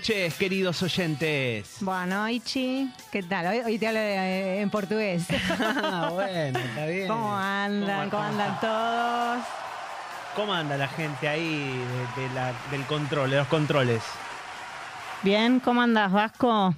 Noches, queridos oyentes. Bueno, Ichi, ¿qué tal? Hoy, hoy te hablo de- en portugués. Ah, bueno, está bien. ¿Cómo andan? ¿Cómo ¿Cómo andan todos? ¿Cómo anda la gente ahí de- de la- del control, de los controles? Bien, ¿cómo andas, Vasco?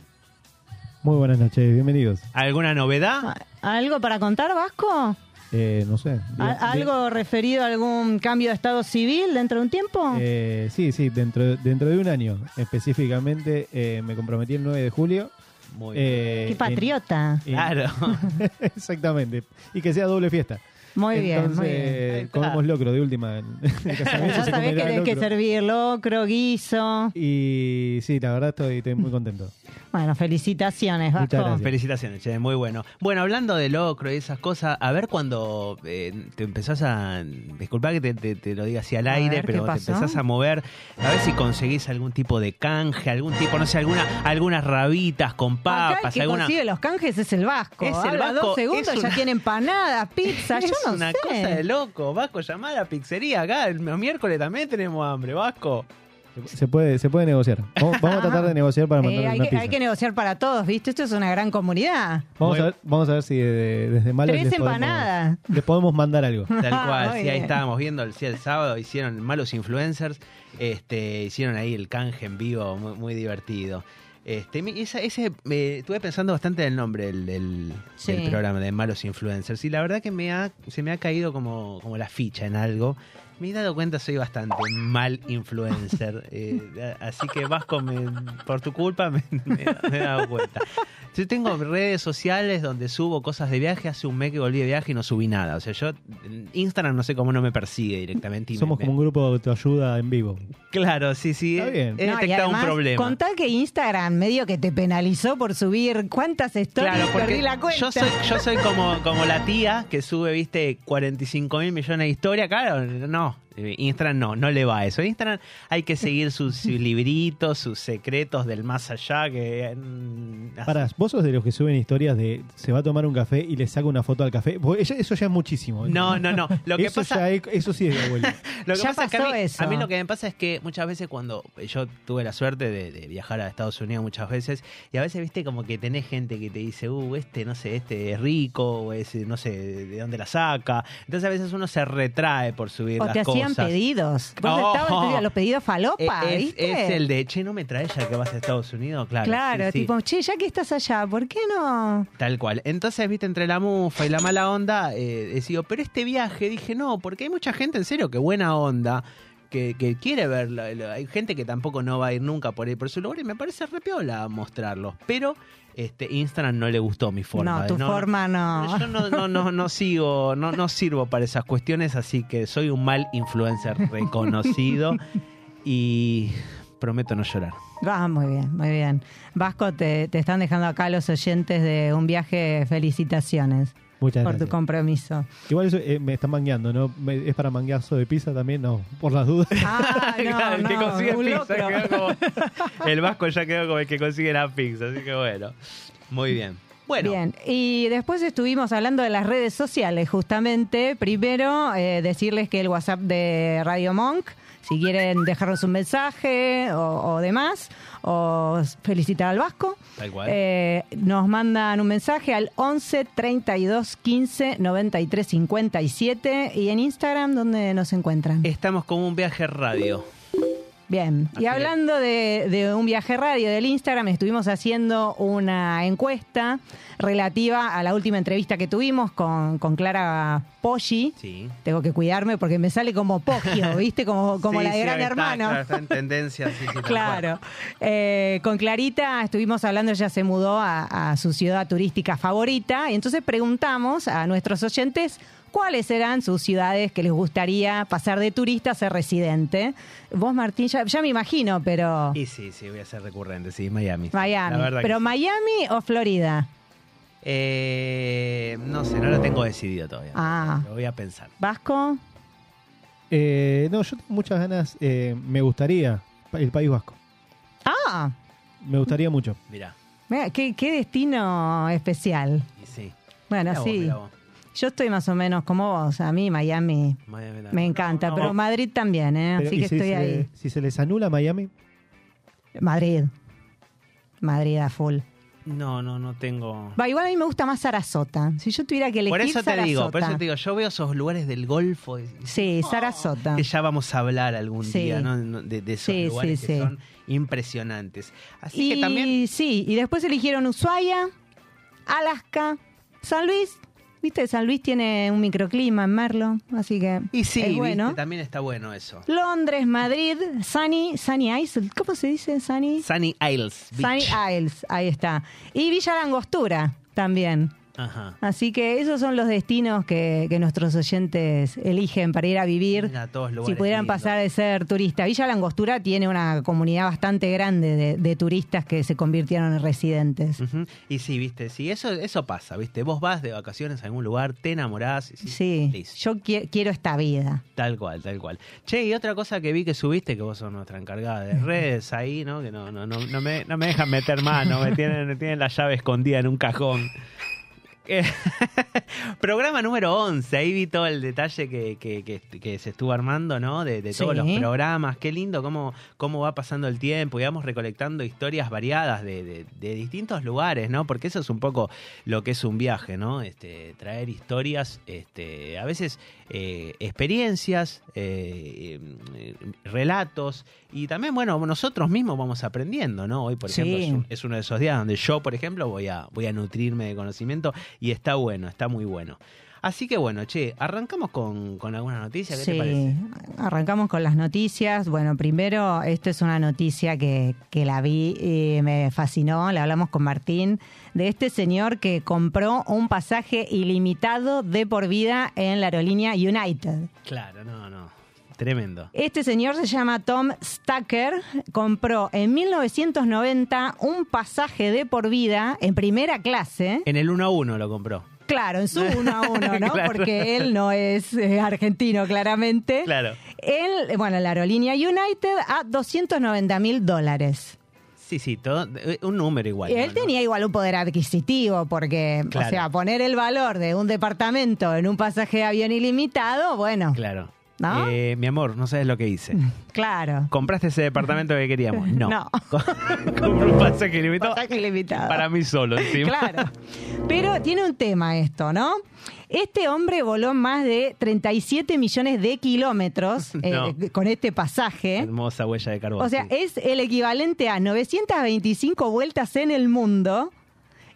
Muy buenas noches, bienvenidos. ¿Alguna novedad? ¿Algo para contar, Vasco? Eh, no sé. ¿A- bien- ¿Algo referido a algún cambio de estado civil dentro de un tiempo? Eh, sí, sí, dentro, dentro de un año. Específicamente eh, me comprometí el 9 de julio. Muy bien. Eh, Qué patriota. en- Claro. exactamente. Y que sea doble fiesta. Muy bien, muy bien. Comemos locro de última. El casamiento sabés que tenés que servir locro, guiso. Y sí, la verdad estoy, estoy muy contento. Bueno, felicitaciones, Muchas Vasco. gracias. Felicitaciones, che, muy bueno. Bueno, hablando de locro y esas cosas, a ver cuando eh, te empezás a. Disculpa que te, te- te lo diga así al A aire, ver, ¿qué pero te pasó? empezás a mover, a ver si conseguís algún tipo de canje, algún tipo, no sé, alguna, algunas rabitas con Acá el papas, que alguna. consigue los canjes es el Vasco. Es el Habla Vasco, dos segundos, es ya una- tiene empanadas, pizza, yo es no una sé. cosa de loco, Vasco, llamá a la pizzería acá, el miércoles también tenemos hambre, Vasco. Se puede, se puede negociar. Vamos, vamos a tratar de negociar para Eh, mandar hay, una que, pizza. hay que negociar para todos, ¿viste? Esto es una gran comunidad. Vamos, a ver, vamos a ver si de- desde malos Tres les podemos, empanadas. les podemos mandar algo. Tal cual, Muy sí, ahí estábamos viendo el, sí, el sábado, hicieron malos influencers, este, hicieron ahí el canje en vivo, muy, muy divertido. Este, mi- esa- ese, me estuve pensando bastante en el nombre del, del- Sí. del programa de malos influencers y la verdad que me ha, se me ha caído como, como la ficha en algo. Me he dado cuenta soy bastante mal influencer, eh, así que Vasco, me- por tu culpa me, me- me he dado cuenta. Yo tengo redes sociales donde subo cosas de viaje. Hace un mes que volví de viaje y no subí nada. O sea, yo Instagram no sé cómo no me persigue directamente. y Somos me- como un grupo de autoayuda en vivo. Claro, sí, sí. Está bien. He No, y detectado un además, problema. Contá que Instagram medio que te penalizó por subir cuántas stories Claro, perdí la cuenta. yo soy, yo soy como, como la tía que sube, viste, 45 mil millones de historias. Claro, no. Eh, Instagram no, no le va a eso. Instagram hay que seguir sus, sus libritos, sus secretos del más allá. que mm, Para, vos sos de los que suben historias de se va a tomar un café y le saca una foto al café. Eso, eso ya es muchísimo. No, no, no. Lo que eso, pasa, ya es- eso sí es de abuelo. Lo que Ya pasa es que a pasó mí, eso. a mí lo que me pasa es que muchas veces cuando yo tuve la suerte de, de viajar a Estados Unidos muchas veces y a veces viste como que tenés gente que te dice, uh, este, no sé, este es rico, o ese, no sé, de dónde la saca. Entonces a veces uno se retrae por subir O las te cosas. pedidos. Vos Oh. estabas los pedidos Eh, falopa, es, ¿viste? es el de, che, no me traes ya que vas a Estados Unidos, claro. Claro, sí, sí. tipo, che, ya que estás allá, ¿por qué no? Tal cual. Entonces, viste, entre la mufa y la mala onda, eh, decido, pero este viaje, dije, no, porque hay mucha gente, en serio, que buena onda, que, que quiere verlo. Hay gente que tampoco no va a ir nunca por ahí por su lugar y me parece repiola mostrarlos. Pero este Instagram no le gustó mi forma. no, tu forma no. Yo no, no, no, no sigo, no, no sirvo para esas cuestiones, así que soy un mal influencer reconocido y prometo no llorar. Ah, muy bien, muy bien. Vasco, te, te están dejando acá los oyentes de un viaje. Felicitaciones Muchas por tu compromiso. Igual eso eh, me están mangueando, ¿no? Me- ¿Es para mangueazo de pizza también? No, por las dudas. Ah, no, Claro, el que no, consigue un pizza locro. quedó como- el vasco ya quedó como el que consigue la pizza, así que bueno. Muy bien. Bueno, Bien, y después estuvimos hablando de las redes sociales, justamente. Primero, eh, decirles que el WhatsApp de Radio Monk, si quieren dejarnos un mensaje o, o demás, o felicitar al Vasco, tal cual. eh, nos mandan un mensaje al 11 32 15 93 57 y en Instagram, ¿dónde nos encuentran? Estamos como un viaje radio. Bien, Así y hablando de, de un viaje radio del Instagram, estuvimos haciendo una encuesta relativa a la última entrevista que tuvimos con, con Clara Poggi. Sí. Tengo que cuidarme porque me sale como Poggio, ¿viste? Como, como Sí, la de sí, Gran está, Hermano. claro, está en tendencia, sí, sí, Claro. Eh, con Clarita estuvimos hablando, ella se mudó a, a su ciudad turística favorita y entonces preguntamos a nuestros oyentes cuáles eran sus ciudades que les gustaría pasar de turista a ser residente. Vos, Martín, ya, ya me imagino, pero... Y sí, sí, voy a ser recurrente, sí, Miami. Miami. La ¿Pero sí. Miami o Florida? Eh, no sé, no lo tengo decidido todavía. Ah. Lo voy a pensar. ¿Vasco? Eh, no, yo tengo muchas ganas, eh, me gustaría, el País Vasco. Ah, Me gustaría mucho. Mirá. mira, qué, qué destino especial. Y sí. Bueno, Mirá sí. vos. Yo estoy más o menos como vos. A mí Miami me encanta, No, pero no, Madrid también, ¿eh? Pero, Así ¿y que si estoy se- ahí. Si se les anula Miami, Madrid. Madrid a full. No, no, no tengo. Va, igual a mí me gusta más Sarasota. Si yo tuviera que elegir Por eso te digo, por eso te digo, yo veo esos lugares del Golfo y- Sí, Sarasota. que ya vamos a hablar algún Sí. día, ¿no? No, De, de esos Sí, lugares sí, que sí. son impresionantes. Así Y que también sí, y después eligieron Ushuaia, Alaska, San Luis. Viste, San Luis tiene un microclima en Merlo, así que y sí, es bueno. viste, también está bueno eso. Londres, Madrid, Sunny, Sunny Isles, ¿cómo se dice Sunny? Sunny Isles Sunny. Isles, ahí está. Y Villa Langostura también. Ajá. Así que esos son los destinos que, que nuestros oyentes eligen para ir a vivir. Todos Si pudieran pasar de ser turista. Villa Langostura tiene una comunidad bastante grande de, de turistas que se convirtieron en residentes. Y sí, viste, sí, eso, eso pasa, viste. Vos vas de vacaciones a algún lugar, te enamorás. y sí, Sí, listo. yo qui- quiero esta vida. Tal cual, tal cual. Che, y otra cosa que vi que subiste, que vos sos nuestra encargada de redes ahí, ¿no? Que no, no, no, no me, no me dejan meter mano, me tienen, me tienen la llave escondida en un cajón. Eh, Programa número 11, ahí vi todo el detalle que, que- que- que se estuvo armando, ¿no? De, de todos Sí. los programas, qué lindo cómo, cómo va pasando el tiempo y vamos recolectando historias variadas de, de- de distintos lugares, ¿no? Porque eso es un poco lo que es un viaje, ¿no? Este, traer historias, este, a veces eh, experiencias, eh, relatos y también, bueno, nosotros mismos vamos aprendiendo, ¿no? Hoy, por Sí. ejemplo, es, un- es uno de esos días donde yo, por ejemplo, voy a, voy a nutrirme de conocimiento y está bueno, está muy bueno. Así que bueno, che, arrancamos con, con alguna noticia, ¿qué te Sí, parece? arrancamos con las noticias. Bueno, primero, esta es una noticia que, que la vi y me fascinó. La hablamos con Martín de este señor que compró un pasaje ilimitado de por vida en la aerolínea United. Claro, no, no, tremendo. Este señor se llama Tom Stacker, compró en 1990 un pasaje de por vida en primera clase. En el 1 a 1 lo compró. Claro, en su uno a uno, ¿no? Claro. Porque él no es eh, argentino, claramente. Claro. Él, bueno, la aerolínea United a 290 mil dólares. Sí, sí, todo, eh, un número igual. Y él ¿no? tenía igual un poder adquisitivo, porque, Claro. o sea, poner el valor de un departamento en un pasaje de avión ilimitado, bueno, Claro. ¿No? Eh, mi amor, no sabes lo que hice. claro. ¿Compraste ese departamento que queríamos? No. No. Compré un pasaje ilimitado Pasaje ilimitado. para mí solo, encima. Claro. Pero tiene un tema esto, ¿no? Este hombre voló más de 37 millones de kilómetros eh, No. con este pasaje. Hermosa huella de carbón. O sea, sí. es el equivalente a 925 vueltas en el mundo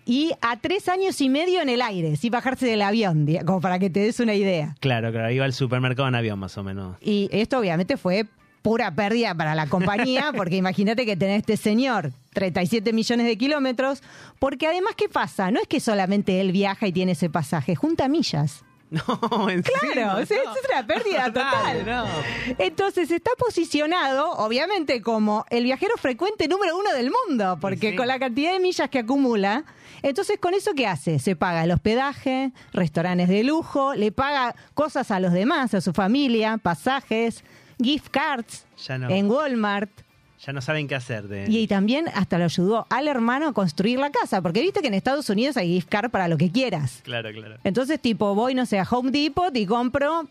y a tres años y medio en el aire, sin bajarse del avión, como para que te des una idea. Claro, claro, iba al supermercado en avión más o menos. Y esto obviamente fue pura pérdida para la compañía, porque imagínate que tenés este señor 37 millones de kilómetros, porque además, ¿qué pasa? No es que solamente él viaja y tiene ese pasaje, junta millas. No, en Claro, serio, no. es una pérdida total. no. Entonces está posicionado, obviamente, como el viajero frecuente número uno del mundo, porque sí. con la cantidad de millas que acumula, entonces con eso ¿qué hace? Se paga el hospedaje, restaurantes de lujo, le paga cosas a los demás, a su familia, pasajes, gift cards Ya no. en Walmart. Ya no saben qué hacer. De... Y también hasta lo ayudó al hermano a construir la casa, porque viste que en Estados Unidos hay gift card para lo que quieras. Claro, claro. Entonces, tipo, voy, no sé, a Home Depot y compro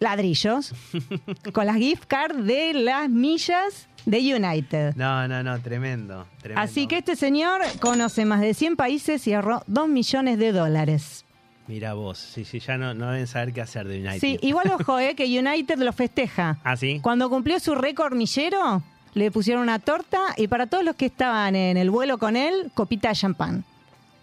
ladrillos con las gift cards de las millas de United. No, no, no, tremendo. tremendo. Así que este señor conoce más de 100 países y ahorró 2 millones de dólares. Mira vos, sí, sí, ya no, no deben saber qué hacer de United. Sí, igual ojo, eh, que United lo festeja. ¿Ah, sí? Cuando cumplió su récord millero, le pusieron una torta y para todos los que estaban en el vuelo con él, copita de champán.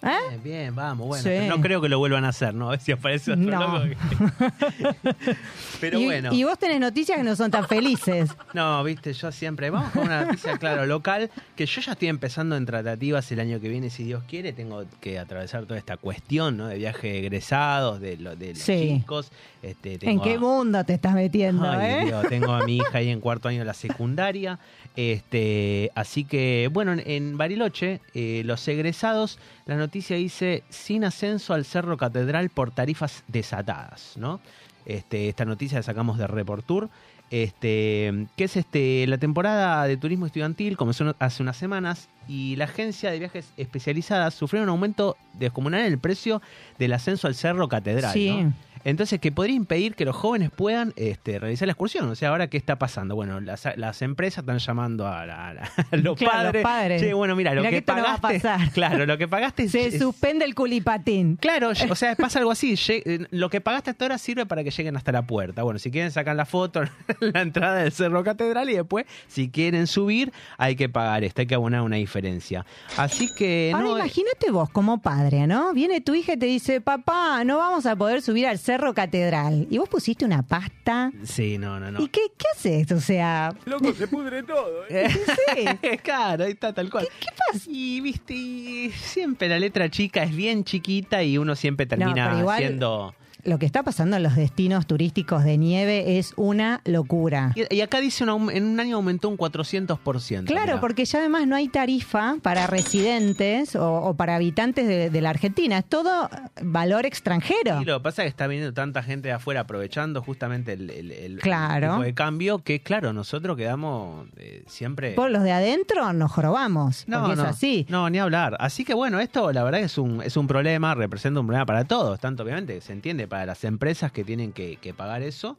¿Eh? Bien, bien, vamos, bueno. Sí. pero No creo que lo vuelvan a hacer, ¿no? A ver si aparece otro No. loco pero y, bueno. y vos tenés noticias que no son tan felices. No, viste, yo siempre. Vamos con una noticia, claro, local, que yo ya estoy empezando en tratativas el año que viene, si Dios quiere. Tengo que atravesar toda esta cuestión, ¿no? De viaje de egresados, de, lo- de los Sí. chicos. Este, ¿En qué a- mundo te estás metiendo, Ay, eh? Dios, tengo a mi hija ahí en cuarto año de la secundaria. Este, así que, bueno, en, en Bariloche, eh, los egresados, la noticia dice, sin ascenso al Cerro Catedral por tarifas desatadas, ¿no? Este, esta noticia la sacamos de Reportur. Este, que es este la temporada de turismo estudiantil, comenzó hace unas semanas, y la agencia de viajes especializadas sufrió un aumento descomunal en el precio del ascenso al Cerro Catedral. Sí. ¿no? Entonces, que podría impedir que los jóvenes puedan este, realizar la excursión. O sea, ahora, ¿qué está pasando? Bueno, las, las empresas están llamando a, la- a los, Claro, los padres. padres. Che, bueno, mira, lo que, que esto no va a pagaste. pasar. Claro, lo que pagaste Se es- suspende el culipatín. Claro, o sea, pasa algo así. eh, Lo que pagaste hasta ahora sirve para que lleguen hasta la puerta. Bueno, si quieren sacar la foto en la entrada del Cerro Catedral y después, si quieren subir, hay que pagar esto, hay que abonar una diferencia. Así que Ahora no. eh, imagínate vos como padre, ¿no? Viene tu hija y te dice, papá, no vamos a poder subir al Cerro Catedral. Y vos pusiste una pasta. Sí, no, no, no. ¿Y qué, qué haces? O sea, Loco, se pudre todo. ¿eh? sí. claro, ahí está tal cual. ¿Qué, pasa? Y viste, y siempre la letra chica es bien chiquita y uno siempre termina igual- siendo. Lo que está pasando en los destinos turísticos de nieve es una locura. Y, y acá dice un en un año aumentó un 400%. Claro, mirá. porque ya además no hay tarifa para residentes o, o para habitantes de, de la Argentina. Es todo valor extranjero. Y lo que pasa es que está viniendo tanta gente de afuera aprovechando justamente el, el- el- Claro. el tipo de cambio que, claro, nosotros quedamos eh, siempre. Por los de adentro nos jorobamos, No, porque no, es así. no, ni hablar. Así que bueno, esto la verdad es un, es un problema, representa un problema para todos, tanto obviamente se entiende para las empresas que tienen que, que pagar eso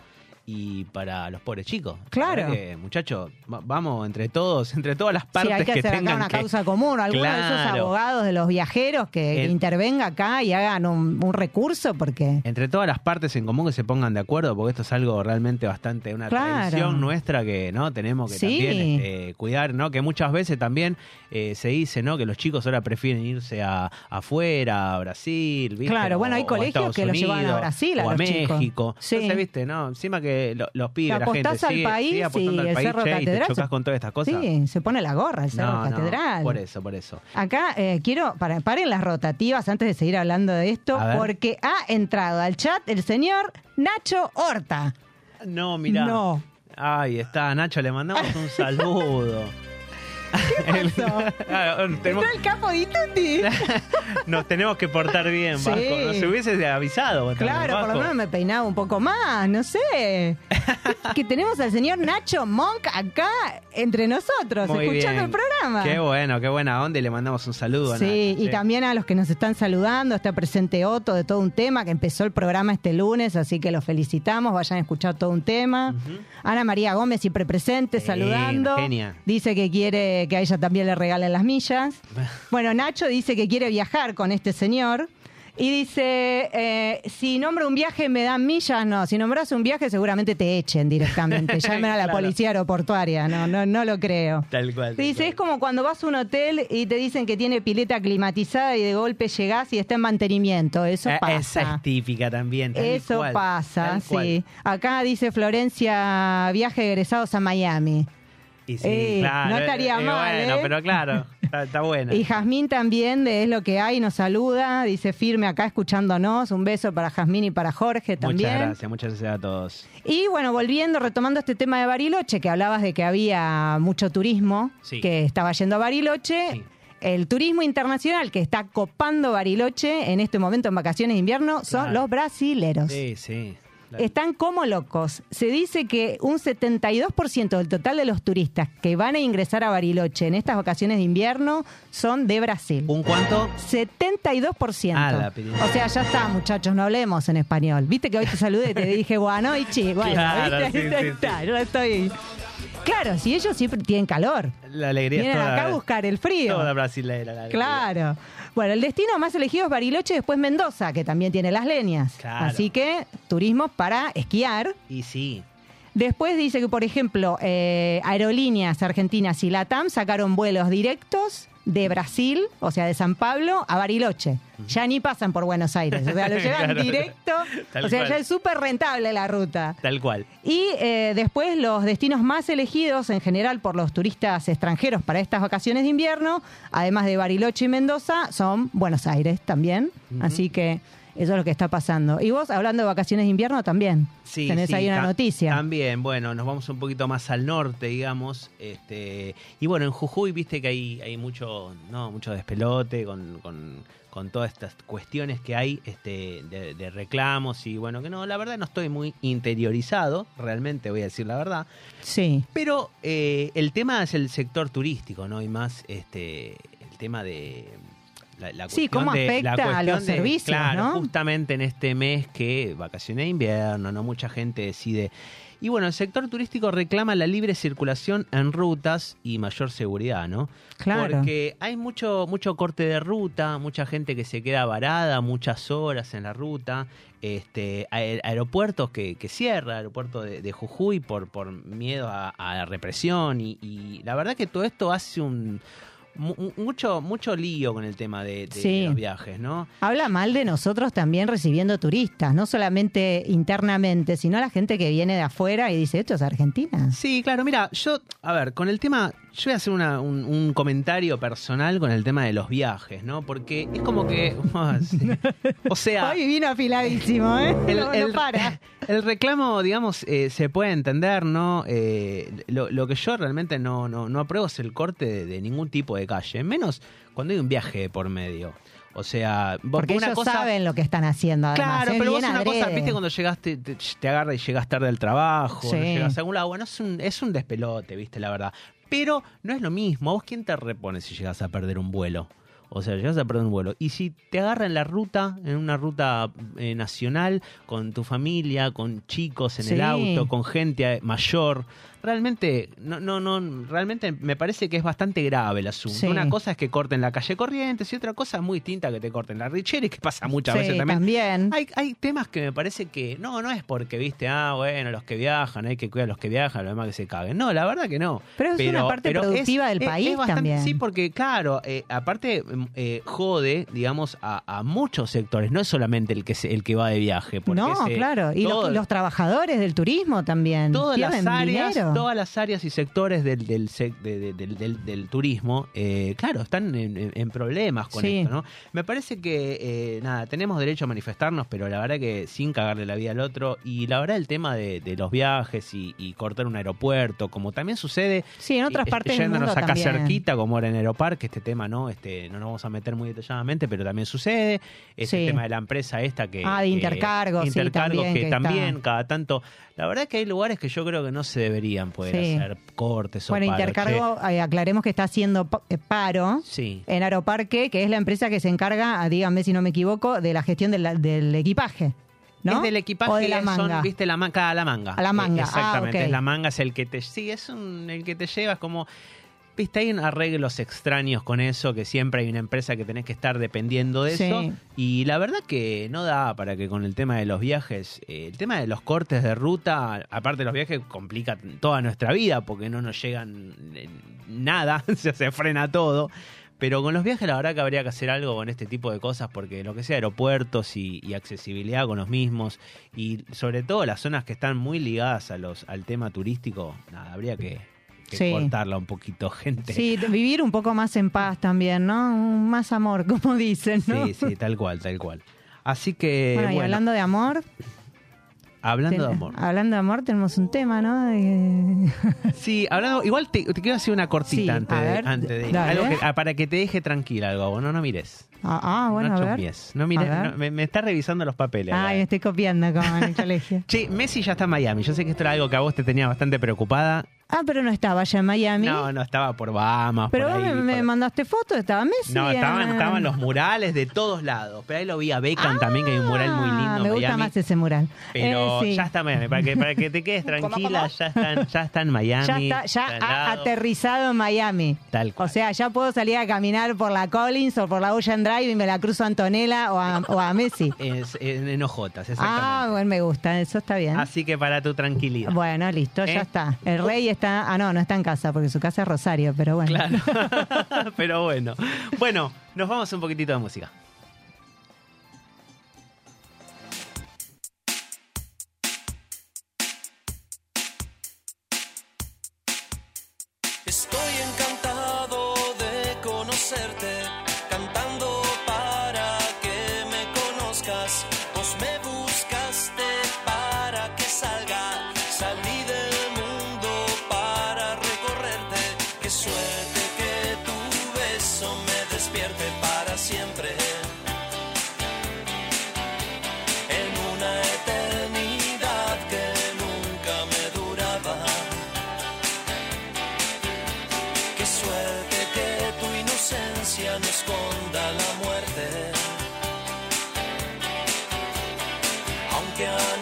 y para los pobres chicos. La Claro. que, muchachos, va- vamos entre todos, entre todas las Sí, partes hay que, hacer acá tengan una que- causa común. Alguno de esos abogados de los viajeros que, que En- intervenga acá y hagan un, un recurso porque... Entre todas las partes en común que se pongan de acuerdo, porque esto es algo realmente bastante una Claro. tradición nuestra que no tenemos que Sí. también este, cuidar, ¿no? Que muchas veces también eh, se dice, ¿no? Que los chicos ahora prefieren irse a afuera, a Brasil, ¿viste? Claro, bueno, hay O colegios que los llevan a Unidos, Brasil, a o a los chicos. México. Sí. Entonces, ¿viste? No, encima que lo- los pibes, la gente al sigue, país sigue apostando y al el país, Cerro che, y te Catedral chocas con todas estas cosas. Sí, se pone la gorra el Cerro No, no, Catedral. por eso, por eso. Acá eh, quiero, para, paren las rotativas antes de seguir hablando de esto, porque ha entrado al chat el señor Nacho Horta. No, mira. No. Ahí está, Nacho, le mandamos un saludo. ¿Qué pasó? tenemos, ¿Está el capo Ituti? nos tenemos que portar bien, Sí. Vasco. Nos hubiese avisado. Claro, por lo menos me peinaba un poco más, no sé. que tenemos al señor Nacho Monk acá entre nosotros, Muy escuchando bien. el programa. Qué bueno, qué buena onda y le mandamos un saludo. a Sí, Nacho, y también a los que nos están saludando, está presente Otto de todo un tema, que empezó el programa este lunes, así que los felicitamos, vayan a escuchar todo un tema. Ana María Gómez siempre presente, Sí, saludando. genia. Dice que quiere que a ella también le regalen las millas. Bueno, Nacho dice que quiere viajar con este señor. Y dice, eh, si nombro un viaje me dan millas, no, si nombras un viaje seguramente te echen directamente, llamen a la Claro. policía aeroportuaria, no, no, no lo creo. Tal cual. tal Dice, cual. es como cuando vas a un hotel y te dicen que tiene pileta climatizada y de golpe llegás y está en mantenimiento. Eso Eh, pasa. Esa es típica también. tal Eso cual, pasa, sí. Acá dice Florencia, viaje de egresados a Miami. Y sí, Eh, claro, no estaría eh, mal, Bueno, ¿eh? pero claro, está, está buena. Y Jazmín también, de Es lo que hay, nos saluda. Dice firme acá escuchándonos. Un beso para Jazmín y para Jorge también. Muchas gracias, muchas gracias a todos. Y bueno, volviendo, retomando este tema de Bariloche, que hablabas de que había mucho turismo Sí. que estaba yendo a Bariloche. Sí. El turismo internacional que está copando Bariloche en este momento en vacaciones de invierno son Claro. los brasileros. Sí, sí. Están como locos. Se dice que un 72% del total de los turistas que van a ingresar a Bariloche en estas vacaciones de invierno son de Brasil. ¿Un cuánto? 72%. Ah, la o sea, ya está, muchachos, no hablemos en español. Viste que hoy te saludé y te dije buenas noches. Bueno, Claro, ¿viste? sí, está, sí. yo estoy. Claro, si ellos siempre tienen calor. La alegría es Vienen toda, acá a buscar el frío. toda brasilera. la alegría. Claro. Bueno, el destino más elegido es Bariloche, después Mendoza, que también tiene las leñas. Claro. Así que turismo para esquiar. Y sí. Después dice que, por ejemplo, eh, Aerolíneas Argentinas y LATAM sacaron vuelos directos de Brasil, o sea, de San Pablo, a Bariloche. Ya ni pasan por Buenos Aires, o sea, lo llevan Claro. directo. Tal o sea, cual. ya es súper rentable la ruta. Tal cual. Y eh, después los destinos más elegidos en general por los turistas extranjeros para estas vacaciones de invierno, además de Bariloche y Mendoza, son Buenos Aires también. Así que eso es lo que está pasando. Y vos, hablando de vacaciones de invierno, también Sí, tenés sí, ahí una noticia. También, bueno, nos vamos un poquito más al norte, digamos. Este, y bueno, en Jujuy viste que hay, hay mucho, no, mucho despelote con, con, con todas estas cuestiones que hay este, de, de reclamos. Y bueno, que no, la verdad no estoy muy interiorizado, realmente voy a decir la verdad. Sí. Pero eh, el tema es el sector turístico, ¿no? Y más este el tema de la, la Sí, cómo de- afecta la a los de- servicios, claro, ¿no? justamente en este mes que vacaciones de invierno, no mucha gente decide. Y bueno, el sector turístico reclama la libre circulación en rutas y mayor seguridad, ¿no? Claro. Porque hay mucho, mucho corte de ruta, mucha gente que se queda varada muchas horas en la ruta, este, aer- aeropuertos que, que cierra, aeropuerto de, de Jujuy por, por miedo a, a la represión y, y la verdad que todo esto hace un mucho mucho lío con el tema de, de Sí. los viajes, ¿no? Habla mal de nosotros también recibiendo turistas, no solamente internamente, sino la gente que viene de afuera y dice, esto es Argentina. Sí, claro, mira, yo, a ver, con el tema, yo voy a hacer una- un, un comentario personal con el tema de los viajes, ¿no? Porque es como que, o sea, Hoy vino afiladísimo, ¿eh? el, no, no el- para. el reclamo, digamos, eh, se puede entender, ¿no? Eh, lo, lo que yo realmente no, no, no apruebo es el corte de, de ningún tipo de calle, menos cuando hay un viaje por medio. O sea, vos- Porque una ellos cosa, saben lo que están haciendo, además. Claro, ¿eh? pero vos Bien una cosa, viste cuando llegaste, te, te agarra y llegas tarde al trabajo, Sí. no llegas a algún lado, bueno, es un, es un despelote, viste, la verdad. Pero no es lo mismo, ¿a vos quién te repone si llegas a perder un vuelo? O sea, llegas a perder un vuelo. Y si te agarra en la ruta, en una ruta eh, nacional, con tu familia, con chicos en Sí. el auto, con gente eh, mayor, realmente, no, no, no, realmente me parece que es bastante grave el asunto. Sí. Una cosa es que corten la calle Corrientes y otra cosa muy distinta que te corten la Richeri, que pasa muchas Sí, veces también. también. Hay, hay temas que me parece que no, no es porque, viste, ah, bueno, los que viajan, hay que cuidar a los que viajan, los demás que se caguen. No, la verdad que no. Pero es una parte productiva del país también. Sí, porque, claro, eh, aparte eh, jode, digamos, a, a muchos sectores, no es solamente el que se- el que va de viaje. Porque No, claro. Y todo- los, los trabajadores del turismo también. todas las áreas, dinero. todas las áreas y sectores del, del, del, del- del turismo, eh, claro, están en, problemas con Sí. esto, ¿no? Me parece que, eh, nada, tenemos derecho a manifestarnos, pero la verdad que sin cagarle la vida al otro. Y la verdad el tema de, de los viajes y, y cortar un aeropuerto, como también sucede Sí, en otras eh, partes del yéndonos mundo acá también. cerquita, como ahora en Aeroparque, este tema, ¿no? Este, no nos vamos a meter muy detalladamente, pero también sucede. Ese Sí. tema de la empresa esta que. Ah, de que- intercargos, sí, intercargos también, que, que también, está. cada tanto. La verdad que hay lugares que yo creo que no se deberían poder Sí. hacer cortes o Bueno, paros, Intercargo, eh, aclaremos que está haciendo eh, paro en Aeroparque, que es la empresa que se encarga, ah, díganme si no me equivoco, de la gestión de la- del equipaje. ¿no? Es del equipaje, o de la manga. son, viste, la manga, la manga. A la manga, Eh, Exactamente, ah, ok. es la manga, es el que te. Sí, es un- el que te lleva, es como. Viste, hay arreglos extraños con eso, que siempre hay una empresa que tenés que estar dependiendo de Sí. eso. Y la verdad que no da para que con el tema de los viajes, eh, el tema de los cortes de ruta, aparte de los viajes, complica toda nuestra vida porque no nos llegan eh, nada, se, se frena todo. Pero con los viajes la verdad que habría que hacer algo con este tipo de cosas porque lo que sea aeropuertos y, y accesibilidad con los mismos y sobre todo las zonas que están muy ligadas a los al tema turístico, nada, habría que, que Sí. cortarla un poquito, gente. Sí, vivir un poco más en paz también, ¿no? Más amor, como dicen, ¿no? sí, sí, tal cual, tal cual. Así que, bueno, bueno, y hablando de amor, hablando de amor. hablando de amor, tenemos un tema, ¿no? De- Sí, hablando, igual te, te quiero hacer una cortita Sí, antes, de, ver, antes de dale. algo que- ah, para que te deje tranquila algo, no, no mires. Ah, ah, bueno, no a ver. no mires, A ver. no, me, me está revisando los papeles. Ay, acá. estoy copiando como en el colegio. Che, Messi ya está en Miami. Yo sé que esto era algo que a vos te tenía bastante preocupada. Ah, pero no estaba allá en Miami. No, no, estaba por Bahamas. pero por vos ahí, me, me por- mandaste fotos, estaba Messi. No, estaban, ah. estaban los murales de todos lados. Pero ahí lo vi a Beckham también, que hay un mural muy lindo Ah, Me gusta Miami. más ese mural. Pero Eh, sí. ya está Miami, para que, para que te quedes tranquila, ya está, en- ya está en Miami. Ya está, ya ha aterrizado en Miami. Tal cual. O sea, ya puedo salir a caminar por la Collins o por la Ocean Drive y me la cruzo a Antonella o a, o a Messi. Es, en, en Ojotas, exactamente. Ah, bueno, me gusta, eso está bien. Así que para tu tranquilidad. Bueno, listo, ¿Eh? ya está. El rey está. Ah, no, no está en casa, porque su casa es Rosario, pero bueno. Claro. Pero bueno. Bueno, nos vamos a un poquitito de música. Estoy encantado de conocerte, Yeah.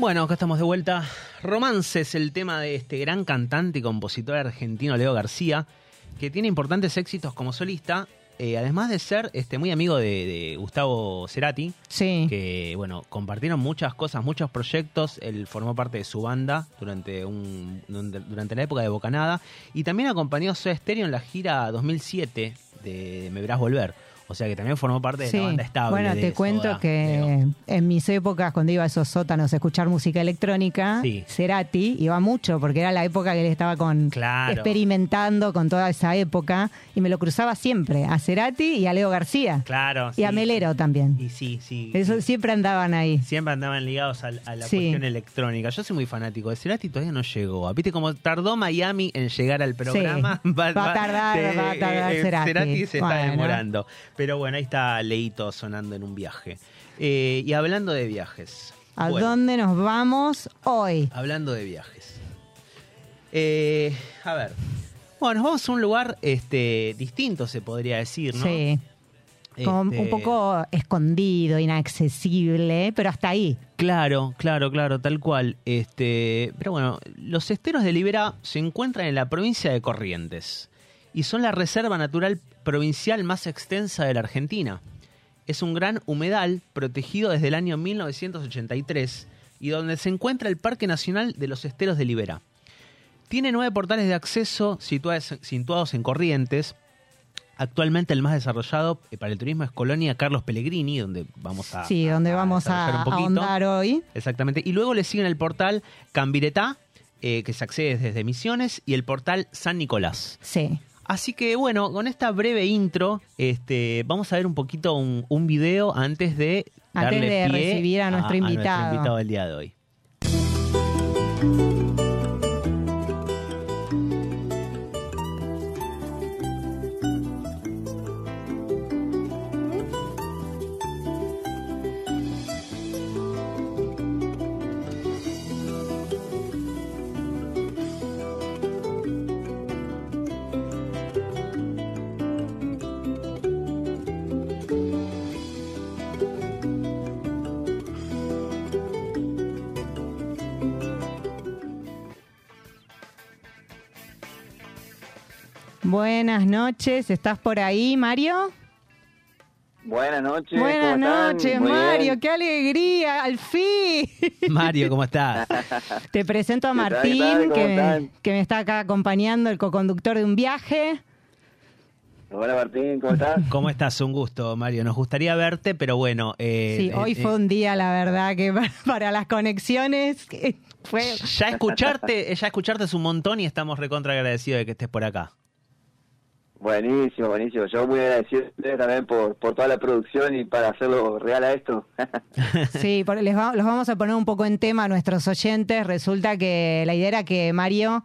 Bueno, acá estamos de vuelta. Romance es el tema de este gran cantante y compositor argentino Leo García, que tiene importantes éxitos como solista, eh, además de ser este, muy amigo de, de Gustavo Cerati, Sí. que bueno, compartieron muchas cosas, muchos proyectos. Él formó parte de su banda durante un durante, durante la época de Bocanada y también acompañó a Soda Stereo en la gira 2007 de Me Verás Volver. O sea que también formó parte de la banda estable. Bueno, te cuento Soda, que en mis épocas, cuando iba a esos sótanos a escuchar música electrónica, Sí. Cerati iba mucho, porque era la época que él estaba con Claro. experimentando con toda esa época, y me lo cruzaba siempre, a Cerati y a Leo García. Claro. Y a. Melero también. Y sí, sí. Eso siempre andaban ahí. Siempre andaban ligados a, a la cuestión electrónica. Yo soy muy fanático de Cerati, todavía no llegó. ¿Viste cómo tardó Miami en llegar al programa? Va a tardar, va a tardar eh, Cerati. se está demorando. Pero bueno, ahí está Leito sonando en un viaje. Eh, y hablando de viajes. ¿A Bueno, dónde nos vamos hoy? Hablando de viajes. Eh, a ver. Bueno, nos vamos a un lugar este, distinto, se podría decir, ¿no? Sí. Como Este, un poco escondido, inaccesible, pero hasta ahí. Claro, claro, claro, tal cual. Este, pero bueno, los esteros de Libera se encuentran en la provincia de Corrientes y son la reserva natural provincial más extensa de la Argentina. Es un gran humedal protegido desde el año 1983 y donde se encuentra el Parque Nacional de los Esteros de Libera. Tiene nueve portales de acceso situados, en Corrientes. Actualmente el más desarrollado eh, para el turismo es Colonia Carlos Pellegrini, donde vamos a, Sí, donde a vamos a ahondar hoy. Exactamente. Y luego le siguen el portal Cambiretá eh, que se accede desde Misiones, y el portal San Nicolás. Sí. Así que bueno, con esta breve intro, este, vamos a ver un poquito un, un video antes de Antes darle de pie recibir a nuestro invitado. invitado del día de hoy. Buenas noches, ¿estás por ahí, Mario? Buenas noches. Buenas ¿cómo están? noches, Muy Mario, bien. qué alegría, al fin. Mario, ¿cómo estás? Te presento a ¿Qué tal, qué Martín, que, me, están? que me está acá acompañando, el coconductor de un viaje. Hola Martín, ¿cómo estás? ¿Cómo estás? Un gusto, Mario. Nos gustaría verte, pero bueno. eh, Sí, eh, hoy eh, fue un día, la verdad, que para, para las conexiones fue... Ya escucharte, ya escucharte es un montón y estamos recontra agradecidos de que estés por acá. Buenísimo, buenísimo. Yo muy agradecido también por, por toda la producción y para hacerlo real a esto. Sí, por- les va- los vamos a poner un poco en tema a nuestros oyentes. Resulta que la idea era que Mario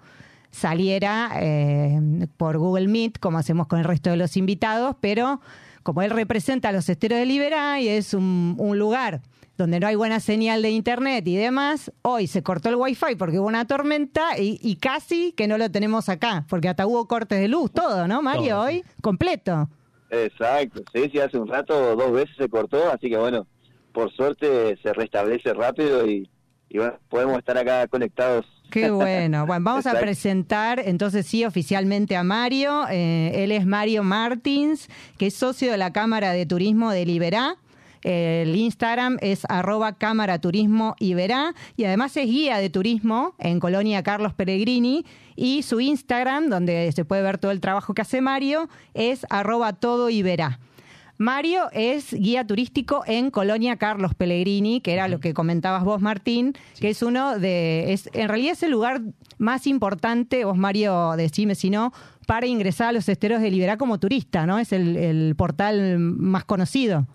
saliera eh, por Google Meet, como hacemos con el resto de los invitados, pero como él representa a los esteros de Liberá y es un, un lugar donde no hay buena señal de internet y demás, hoy se cortó el wifi porque hubo una tormenta y, y casi que no lo tenemos acá, porque hasta hubo cortes de luz, todo, ¿no, Mario? Todo, Hoy, completo. Exacto, sí, sí, hace un rato dos veces se cortó, así que bueno, por suerte se restablece rápido y, y bueno, podemos estar acá conectados. Qué bueno. Bueno, vamos a presentar entonces sí oficialmente a Mario. Eh, él es Mario Martins, que es socio de la Cámara de Turismo de Liberá. El Instagram es arroba Cámara Turismo Iberá y además es guía de turismo en Colonia Carlos Pellegrini y su Instagram, donde se puede ver todo el trabajo que hace Mario, es arroba todo Iberá. Mario es guía turístico en Colonia Carlos Pellegrini, que era lo que comentabas vos, Martín, que es uno de. Es, en realidad es el lugar más importante, vos, Mario, decime si no, para ingresar a los esteros de Liberá como turista, ¿no? Es el, el portal más conocido.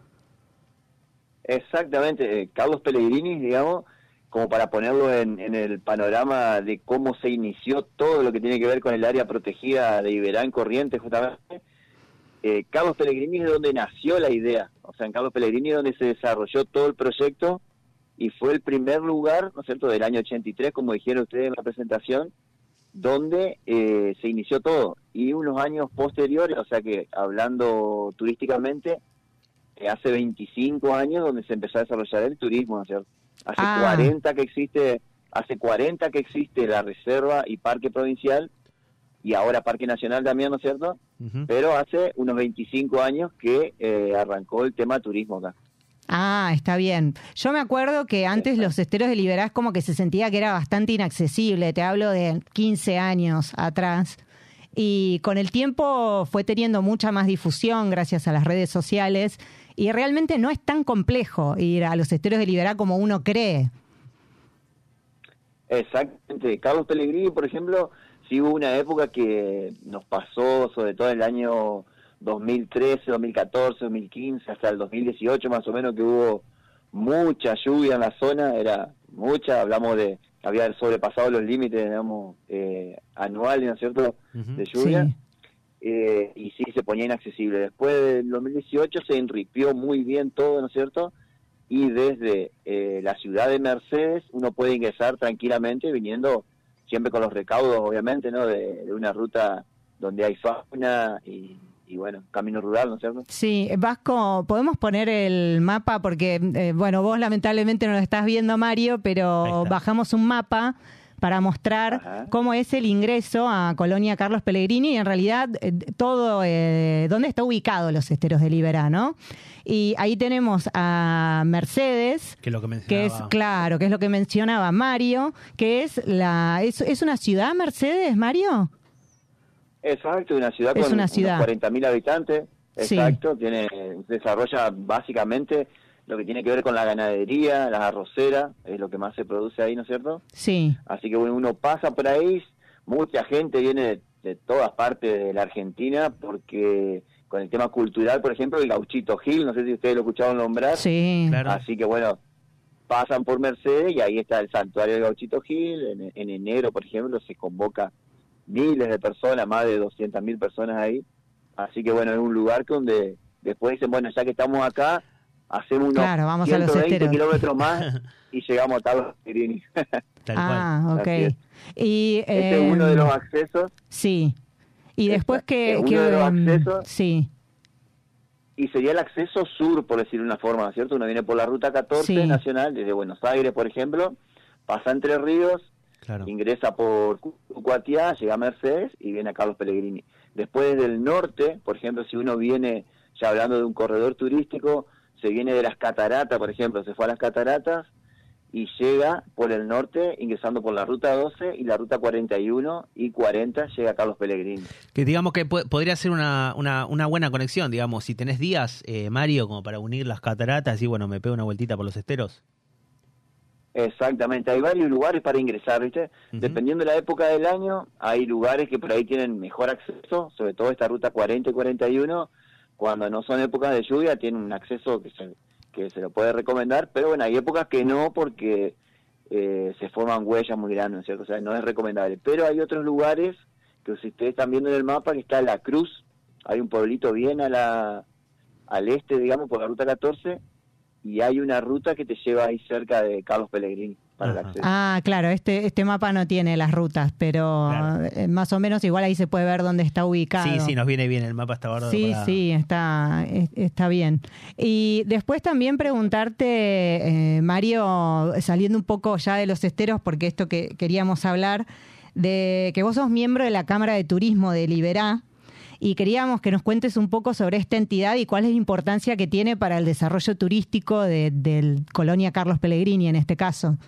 Exactamente, eh, Carlos Pellegrini, digamos, como para ponerlo en, en el panorama de cómo se inició todo lo que tiene que ver con el área protegida de Iberán Corrientes, justamente. Eh, Carlos Pellegrini es donde nació la idea, o sea, en Carlos Pellegrini es donde se desarrolló todo el proyecto y fue el primer lugar, ¿no es cierto?, del año 83, como dijeron ustedes en la presentación, donde eh, se inició todo. Y unos años posteriores, o sea que hablando turísticamente, hace 25 años donde se empezó a desarrollar el turismo, ¿no es cierto? Hace Ah. 40 que existe, hace 40 que existe la reserva y parque provincial y ahora parque nacional también, ¿no es cierto? Pero hace unos 25 años que eh, arrancó el tema turismo acá. Ah, está bien. Yo me acuerdo que antes los esteros de Liberá es como que se sentía que era bastante inaccesible. Te hablo de 15 años atrás. Y con el tiempo fue teniendo mucha más difusión gracias a las redes sociales. Y realmente no es tan complejo ir a los esteros de Liberá como uno cree. Exactamente. Carlos Pellegrini, por ejemplo, sí hubo una época que nos pasó, sobre todo en el año 2013, 2014, 2015, hasta el 2018 más o menos, que hubo mucha lluvia en la zona, era mucha, hablamos de había sobrepasado los límites, digamos, eh, anuales, ¿no es cierto?, de lluvia. Sí. Eh, y sí se ponía inaccesible. Después del 2018 se enripió muy bien todo, ¿no es cierto? Y desde eh, la ciudad de Mercedes uno puede ingresar tranquilamente viniendo siempre con los recaudos, obviamente, ¿no? De, de una ruta donde hay fauna y, y, bueno, camino rural, ¿no es cierto? Sí, Vasco, podemos poner el mapa porque, eh, bueno, vos lamentablemente no lo estás viendo, Mario, pero bajamos un mapa para mostrar Ajá. cómo es el ingreso a Colonia Carlos Pellegrini y en realidad eh, todo, eh, dónde está ubicado los esteros de Liberá, ¿no? Y ahí tenemos a Mercedes, Que es lo que que es, mencionaba. claro, que es lo que mencionaba Mario, que es la, es, es una ciudad, Mercedes, Mario. Exacto, una ciudad Es con una ciudad. unos 40.000 habitantes. Sí. Exacto, tiene desarrolla básicamente lo que tiene que ver con la ganadería, las arroceras, es lo que más se produce ahí, ¿no es cierto? Sí, Así que bueno, uno pasa por ahí, mucha gente viene de, de todas partes de la Argentina porque con el tema cultural, por ejemplo, el gauchito Gil, no sé si ustedes lo escucharon nombrar, sí. Claro. así que bueno, pasan por Mercedes y ahí está el santuario del gauchito Gil, en, en enero, por ejemplo, se convoca miles de personas, más de 200 mil personas ahí, así que bueno, es un lugar que donde después dicen, bueno, ya que estamos acá, hacemos unos Claro, vamos a los 120 esteros. kilómetros más y llegamos a Carlos Pellegrini. Tal ah, ok. es. Y, Este es uno de los accesos Sí. Y Esta- después que... es uno que, de los em, accesos. Sí, y sería el acceso sur, por decir una forma, ¿no es cierto? Uno viene por la ruta 14 Sí. nacional, desde Buenos Aires, por ejemplo, pasa Entre Ríos, Claro. ingresa por Cuatiá, llega a Mercedes y viene a Carlos Pellegrini. Después del norte, por ejemplo, si uno viene, ya hablando de un corredor turístico, se viene de las cataratas, por ejemplo, se fue a las cataratas y llega por el norte, ingresando por la ruta 12 y la ruta 41 y 40 llega a Carlos Pellegrini. Que digamos que podría ser una, una, una buena conexión, digamos, si tenés días, eh, Mario, como para unir las cataratas y bueno, me pego una vueltita por los esteros. Exactamente, hay varios lugares para ingresar, ¿viste? Dependiendo de la época del año, hay lugares que por ahí tienen mejor acceso, sobre todo esta ruta 40 y 41, cuando no son épocas de lluvia, tienen un acceso que se, que se lo puede recomendar, pero bueno, hay épocas que no porque eh, se forman huellas muy grandes, ¿no es ¿cierto? O sea, no es recomendable. Pero hay otros lugares que si ustedes están viendo en el mapa, que está La Cruz, hay un pueblito bien a la, al este, digamos, por la ruta 14, y hay una ruta que te lleva ahí cerca de Carlos Pellegrini para el Ajá. acceso. Ah, claro, este, este mapa no tiene las rutas, pero Claro. eh, más o menos igual ahí se puede ver dónde está ubicado. Sí, sí, nos viene bien, el mapa está guardado. Sí, para- sí, está, es- está bien. Y después también preguntarte, eh, Mario, saliendo un poco ya de los esteros, porque esto que queríamos hablar, de que vos sos miembro de la Cámara de Turismo de Liberá, y queríamos que nos cuentes un poco sobre esta entidad y cuál es la importancia que tiene para el desarrollo turístico de, del Colonia Carlos Pellegrini en este caso.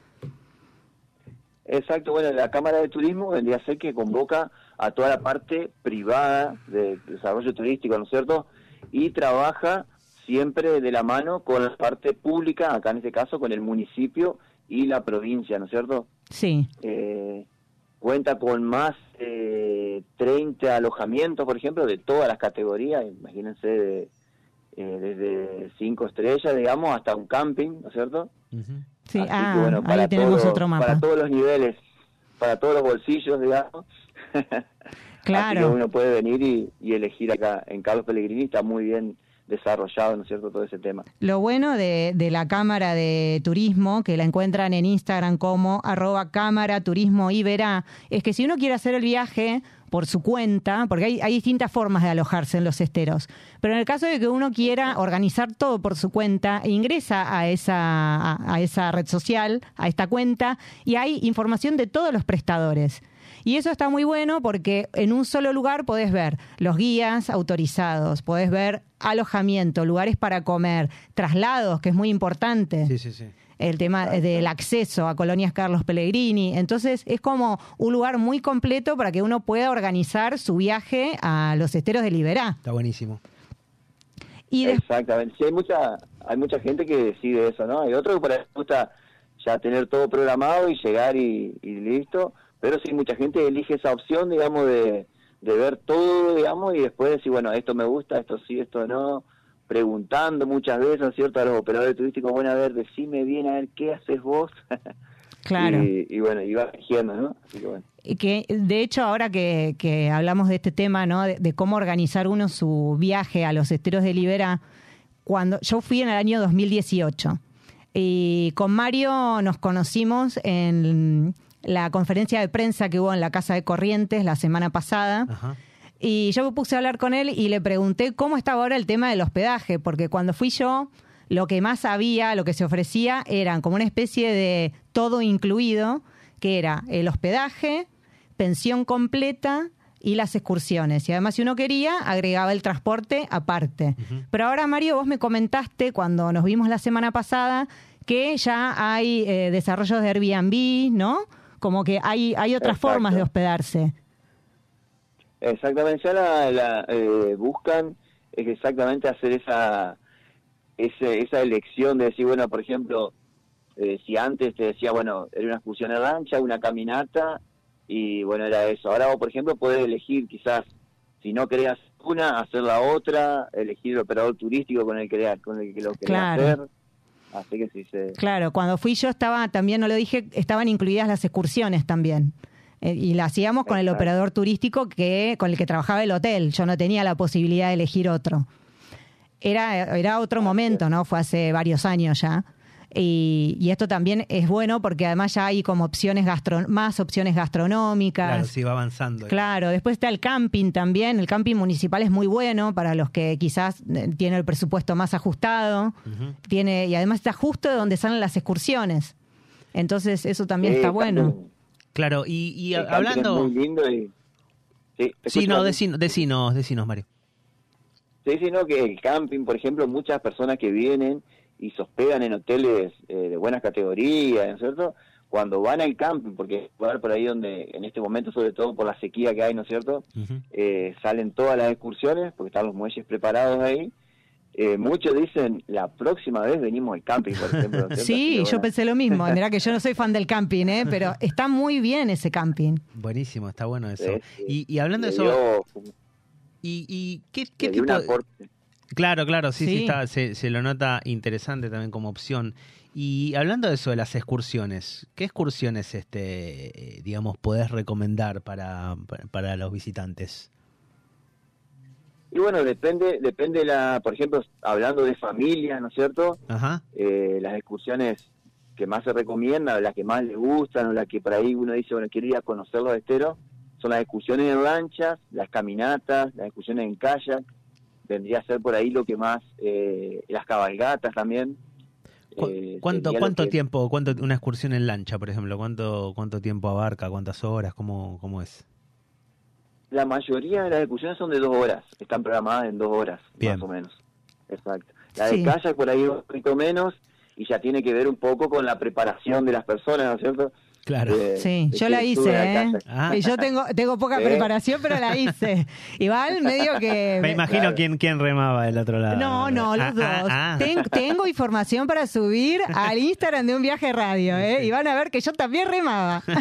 Exacto, bueno, la Cámara de Turismo vendría a ser que convoca a toda la parte privada de desarrollo turístico, ¿no es cierto? Y trabaja siempre de la mano con la parte pública, acá en este caso con el municipio y la provincia, ¿no es cierto? Sí, Eh, cuenta con más de 30 alojamientos, por ejemplo, de todas las categorías, imagínense, de, eh, desde cinco estrellas, digamos, hasta un camping, ¿no es cierto? Ujú. Sí, Así que, ah, bueno, ahí para tenemos todo- otro mapa. Para todos los niveles, para todos los bolsillos, digamos. Claro. Así que uno puede venir y, y elegir acá en Carlos Pellegrini, está muy bien desarrollado, ¿no es cierto?, todo ese tema. Lo bueno de, la Cámara de Turismo, que la encuentran en Instagram como arroba Cámara Turismo Iberá, es que si uno quiere hacer el viaje por su cuenta, porque hay, distintas formas de alojarse en los esteros, pero en el caso de que uno quiera organizar todo por su cuenta, ingresa a esa, a, a esa red social, a esta cuenta, y hay información de todos los prestadores. Y eso está muy bueno porque en un solo lugar podés ver los guías autorizados, podés ver alojamiento, lugares para comer, traslados, que es muy importante. Sí, sí, sí. El tema del acceso a colonias Carlos Pellegrini. Entonces es como un lugar muy completo para que uno pueda organizar su viaje a los esteros de Liberá. Está buenísimo. Y Exactamente, sí, hay mucha, hay mucha gente que decide eso, ¿no? Hay otro que por ahí le gusta ya tener todo programado y llegar y, y listo, pero sí, mucha gente elige esa opción, digamos, de, de ver todo, digamos, y después decir, bueno, esto me gusta, esto sí, esto no, preguntando muchas veces, ¿no es cierto?, a los operadores turísticos, bueno, a ver, decime bien, a ver, ¿qué haces vos? claro. y, y bueno, y va eligiendo, ¿no? Así que bueno. Y que de hecho ahora que, que hablamos de este tema, ¿no? De, de cómo organizar uno su viaje a los esteros de Libera, cuando yo fui en el año 2018 y con Mario nos conocimos en la conferencia de prensa que hubo en la Casa de Corrientes la semana pasada. Ajá. Y yo me puse a hablar con él y le pregunté cómo estaba ahora el tema del hospedaje, porque cuando fui yo, lo que más había, lo que se ofrecía, eran como una especie de todo incluido, que era el hospedaje, pensión completa y las excursiones. Y además, si uno quería, agregaba el transporte aparte. Pero ahora, Mario, vos me comentaste cuando nos vimos la semana pasada que ya hay eh, desarrollos de Airbnb, ¿no? Como que hay, hay otras Exacto. formas de hospedarse. Exactamente, ya la, la, eh, buscan es exactamente hacer esa ese, esa elección de decir, bueno, por ejemplo, eh, si antes te decía, bueno, era una excursión de rancha, una caminata, y bueno, era eso. Ahora vos, por ejemplo, podés elegir quizás, si no querías una, hacer la otra, elegir el operador turístico con el que, con el que lo querés Claro. hacer. Así que sí, se... Claro, cuando fui yo estaba, también no lo dije, estaban incluidas las excursiones también. Eh, y la hacíamos con el operador turístico que con el que trabajaba el hotel. Yo no tenía la posibilidad de elegir otro. Era, era otro momento, ¿no? Fue hace varios años ya. Y, y esto también es bueno porque además ya hay como opciones más opciones gastronómicas. Claro, sí, va avanzando. Claro, después está el camping también. El camping municipal es muy bueno para los que quizás eh, tienen el presupuesto más ajustado. Tiene y además está justo donde salen las excursiones. Entonces eso también Sí, está bueno. Claro, y, y el camping hablando... Es muy lindo y... Sí, no, Mati. decinos, decinos, decinos, Mario. Sí, sí, no, que el camping, por ejemplo, muchas personas que vienen y se hospedan en hoteles eh, de buenas categorías, ¿no es cierto? Cuando van al camping, porque lugar por ahí donde en este momento, sobre todo por la sequía que hay, ¿no es cierto? Eh, salen todas las excursiones, porque están los muelles preparados ahí. Eh, muchos dicen, la próxima vez venimos al camping, por ejemplo. Sí, yo bueno, pensé lo mismo. Mirá que yo no soy fan del camping, ¿eh? pero está muy bien ese camping. Buenísimo, está bueno eso. Sí, sí. Y, y hablando de eso, dio- ¿y, y qué, tipo de- aporte. Claro, claro, sí, sí, Sí. está, se, se lo nota interesante también como opción. Y hablando de eso de las excursiones, ¿qué excursiones, este, digamos, podés recomendar para, para- los visitantes? Y bueno, depende, depende la, por ejemplo, hablando de familia, ¿no es cierto? Ajá, eh, las excursiones que más se recomiendan, las que más les gustan, o las que por ahí uno dice, bueno, quiero ir a conocer los esteros, son las excursiones en lanchas, las caminatas, las excursiones en kayak, vendría a ser por ahí lo que más, eh, las cabalgatas también. ¿Cu- eh, ¿Cuánto, cuánto que- tiempo, cuánto, una excursión en lancha, por ejemplo, cuánto, cuánto tiempo abarca, cuántas horas, cómo, cómo es? La mayoría de las excursiones son de dos horas, están programadas en dos horas, Bien. más o menos. Exacto. La Sí. de kayak por ahí un poquito menos, y ya tiene que ver un poco con la preparación de las personas, ¿no es cierto? Claro. De- Sí, de yo la hice, ¿eh? Ah. Y yo tengo, tengo poca ¿Eh? preparación, pero la hice. Igual medio que... Me imagino claro. quién, quién remaba del otro lado. No, no, los Ah, dos. ah, ah. Ten- tengo información para subir al Instagram de un viaje radio, ¿eh? Y van a ver que yo también remaba.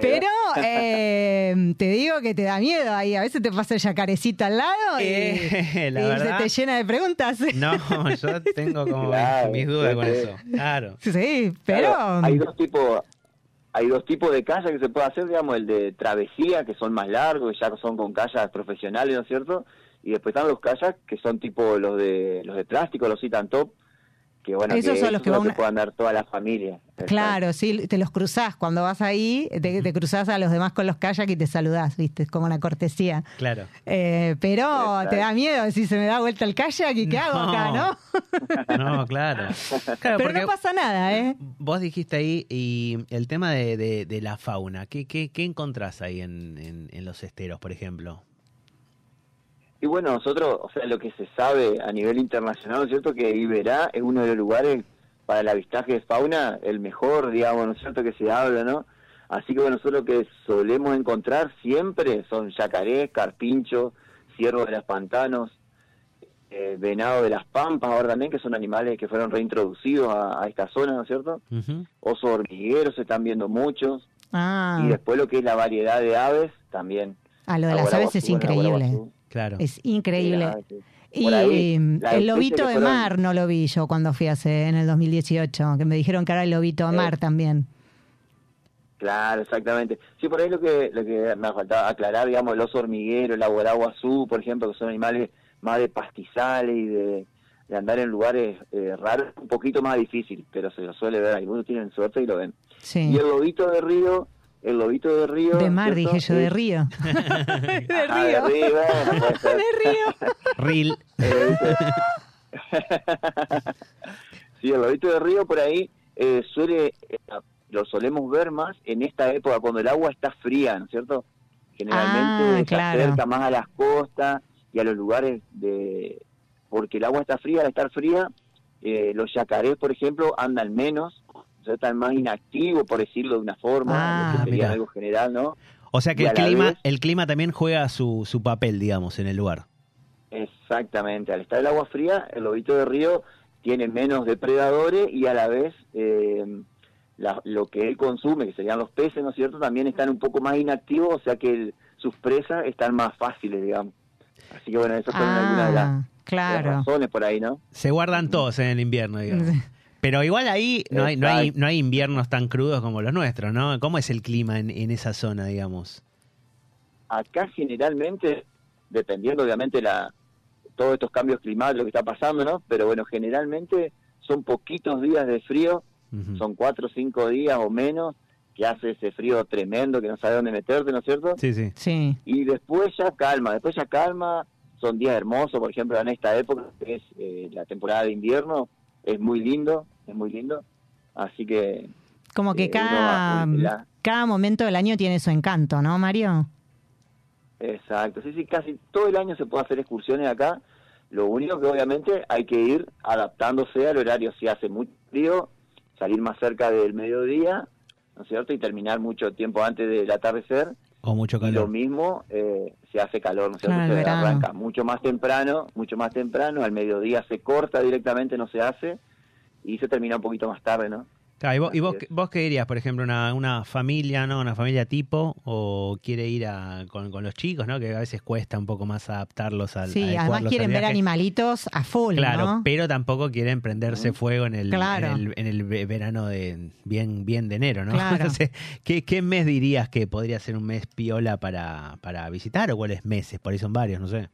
Pero eh, te digo que te da miedo ahí. A veces te pasa el yacarecito al lado y, Eh, la y verdad. se te llena de preguntas. No, yo tengo como Claro, mis dudas con sí. eso. Claro. Sí, pero... Claro, hay dos tipos hay dos tipos de kayak que se puede hacer digamos el de travesía que son más largos que ya son con kayaks profesionales no es cierto y después están los kayaks que son tipo los de los de plástico los citan top que bueno Esos que son los que van- puedan dar toda la familia Claro, sí, te los cruzás. Cuando vas ahí, te, te cruzás a los demás con los kayak y te saludás, ¿viste? Es como una cortesía. Claro. Eh, pero Exacto. te da miedo si se me da vuelta el kayak y qué hago acá, ¿no? No, claro. Claro, Pero no pasa nada, ¿eh? vos dijiste ahí y el tema de, de- de la fauna. ¿Qué, qué, qué encontrás ahí en, en- en los esteros, por ejemplo? Y bueno nosotros o sea lo que se sabe a nivel internacional ¿no es cierto que Iberá es uno de los lugares para el avistaje de fauna el mejor digamos no es cierto que se habla no Así que bueno, nosotros lo que solemos encontrar siempre son yacarés, carpinchos, ciervos de los pantanos, eh, venado de las pampas ahora también, que son animales que fueron reintroducidos a, a esta zona, ¿no es cierto? Ujú. Osos hormigueros se están viendo muchos, Ah, y después lo que es la variedad de aves también. ah, lo de las aves es increíble. Claro. Es increíble. Y la el lobito de fueron- mar no lo vi yo cuando fui hace en el 2018, que me dijeron que era el lobito de Eh. mar también. Claro, exactamente. Sí, por ahí lo que, lo que me faltaba aclarar, digamos, el oso hormiguero, el aguaraguazú, por ejemplo, que son animales más de pastizales y de, de andar en lugares eh, raros, un poquito más difícil, pero se lo suele ver. Algunos tienen suerte y lo ven. Sí. Y el lobito de río, el lobito de río... De mar, ¿cierto? dije yo, de río. de de río, bueno, puede ser. de río. Ril. Eh, sí, el lobito de río por ahí eh, suele, eh, lo solemos ver más en esta época, cuando el agua está fría, ¿no es cierto? Generalmente Ah, se claro. acerca más a las costas y a los lugares de... Porque el agua está fría, al estar fría, eh, los yacarés, por ejemplo, andan menos, están más inactivos, por decirlo de una forma, Ah, lo que sería mira. algo general, ¿no? O sea que Y el clima, vez- el clima también juega su, su papel, digamos, en el lugar. Exactamente, al estar el agua fría, el lobito de río tiene menos depredadores y a la vez eh, la- lo que él consume, que serían los peces, ¿no es cierto?, también están un poco más inactivos, o sea que el- sus presas están más fáciles, digamos. Así que bueno, esas fueron algunas de las, Ah, de las claro. razones por ahí, ¿no? Se guardan todos en el invierno, digamos. Pero igual ahí no hay, no hay, no hay inviernos tan crudos como los nuestros, ¿no? ¿Cómo es el clima en, en esa zona, digamos? Acá generalmente, dependiendo obviamente la todos estos cambios climáticos lo que está pasando, ¿no? Pero bueno, generalmente son poquitos días de frío, son cuatro o cinco días o menos, que hace ese frío tremendo que no sabe dónde meterte, ¿no es cierto? Sí, sí. Sí. Y después ya calma, después ya calma, son días hermosos, por ejemplo, en esta época, que es eh, la temporada de invierno, es muy lindo, es muy lindo, así que... Como que eh, cada, la- cada momento del año tiene su encanto, ¿no, Mario? Exacto, sí, sí, casi todo el año se puede hacer excursiones acá. Lo único que obviamente hay que ir adaptándose al horario. Si hace mucho frío, salir más cerca del mediodía, ¿no es cierto? Y terminar mucho tiempo antes del atardecer. O mucho Y lo calor. mismo eh, se hace calor, ¿no es cierto? Claro, el se arranca mucho más temprano, mucho más temprano. Al mediodía se corta directamente, no se hace. Y se termina un poquito más tarde, ¿no? Claro, ¿y vos, y vos, vos qué dirías, por ejemplo, una, una familia, ¿no? Una familia tipo, o quiere ir a, con, con los chicos, ¿no? Que a veces cuesta un poco más adaptarlos al Sí, además quieren ver animalitos a full, Claro, ¿no? pero tampoco quieren prenderse fuego en el, Claro. en el, en el ve- verano de bien, bien de enero, ¿no? Claro. Entonces, ¿qué, ¿qué mes dirías que podría ser un mes piola para, para visitar o cuáles meses? Por ahí son varios, no sé.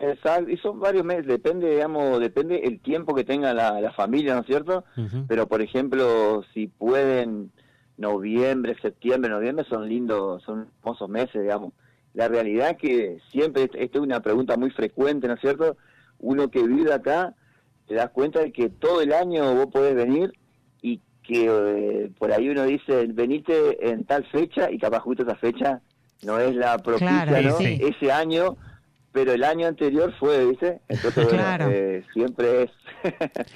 Exacto, y son varios meses, depende, digamos, depende el tiempo que tenga la, la familia, ¿no es cierto? Pero, por ejemplo, si pueden, noviembre, septiembre, noviembre son lindos, son hermosos meses, digamos. La realidad que siempre, esta es una pregunta muy frecuente, ¿no es cierto? Uno que vive acá, te das cuenta de que todo el año vos podés venir y que eh, por ahí uno dice, venite en tal fecha y capaz justo esa fecha no es la propicia, Claro, ¿no? sí. Ese año, pero el año anterior fue, ¿viste? Entonces, bueno, eh, siempre es...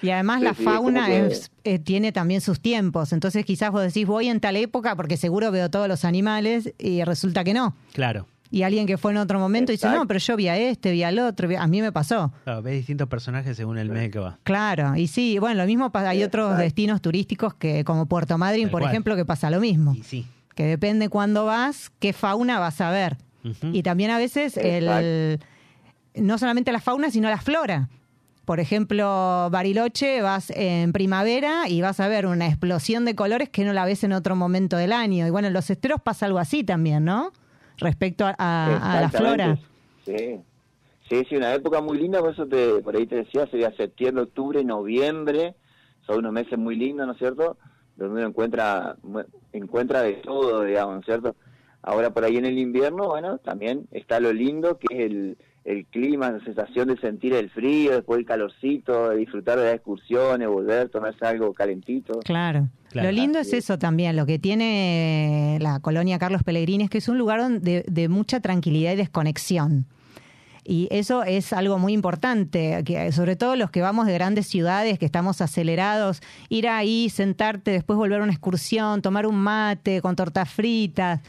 Y además Sí, la sí, fauna que- es- eh, tiene también sus tiempos. Entonces quizás vos decís, voy en tal época porque seguro veo todos los animales y resulta que no. Claro. Y alguien que fue en otro momento dice, no, pero yo vi a este, vi al otro. vi- A mí me pasó. Claro, ves distintos personajes según el mes que va. Claro, y sí, bueno, lo mismo pasa, hay otros Exacto. destinos turísticos que como Puerto Madryn, por cual. ejemplo, que pasa lo mismo. Y sí. Que depende cuándo vas, qué fauna vas a ver. Y también a veces el no solamente la fauna, sino la flora. Por ejemplo, Bariloche vas en primavera y vas a ver una explosión de colores que no la ves en otro momento del año. Y bueno, en los esteros pasa algo así también, ¿no? Respecto a, la flora. Sí. sí, sí, una época muy linda, por eso te, por ahí te decía, sería septiembre, octubre, noviembre, son unos meses muy lindos, ¿no es cierto? Donde uno encuentra, encuentra de todo, digamos, ¿no es cierto? Ahora por ahí en el invierno, bueno, también está lo lindo, que es el, el clima, la sensación de sentir el frío, después el calorcito, de disfrutar de las excursiones, volver, tomarse algo calentito. Claro. Claro. Lo lindo es eso también, lo que tiene la colonia Carlos Pellegrini es que es un lugar donde- de, mucha tranquilidad y desconexión. Y eso es algo muy importante, que sobre todo los que vamos de grandes ciudades, que estamos acelerados, ir ahí, sentarte, después volver a una excursión, tomar un mate con tortas fritas,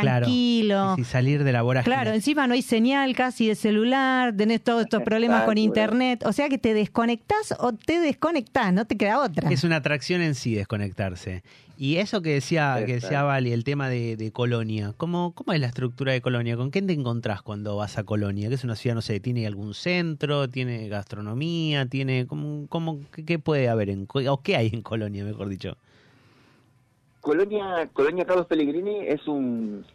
tranquilo. Claro. Y si salir de la vorágine. Claro, encima no hay señal casi de celular, tenés todos estos problemas con internet, o sea que te desconectás o te desconectás, no te queda otra. Es una atracción en sí desconectarse. Y eso que decía, que decía. Vali, el tema de, de Colonia, ¿cómo, ¿cómo es la estructura de Colonia? ¿Con qué te encontrás cuando vas a Colonia? Que es una ciudad, no sé, ¿tiene algún centro? ¿Tiene gastronomía? ¿Tiene cómo, cómo, qué, qué puede haber en o qué hay en Colonia, mejor dicho? Colonia, Colonia Carlos Pellegrini es un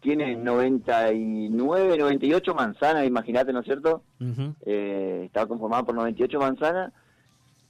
tiene 99, 98 manzanas, imagínate, ¿no es cierto? Ujú. Eh, está conformada por 98 manzanas,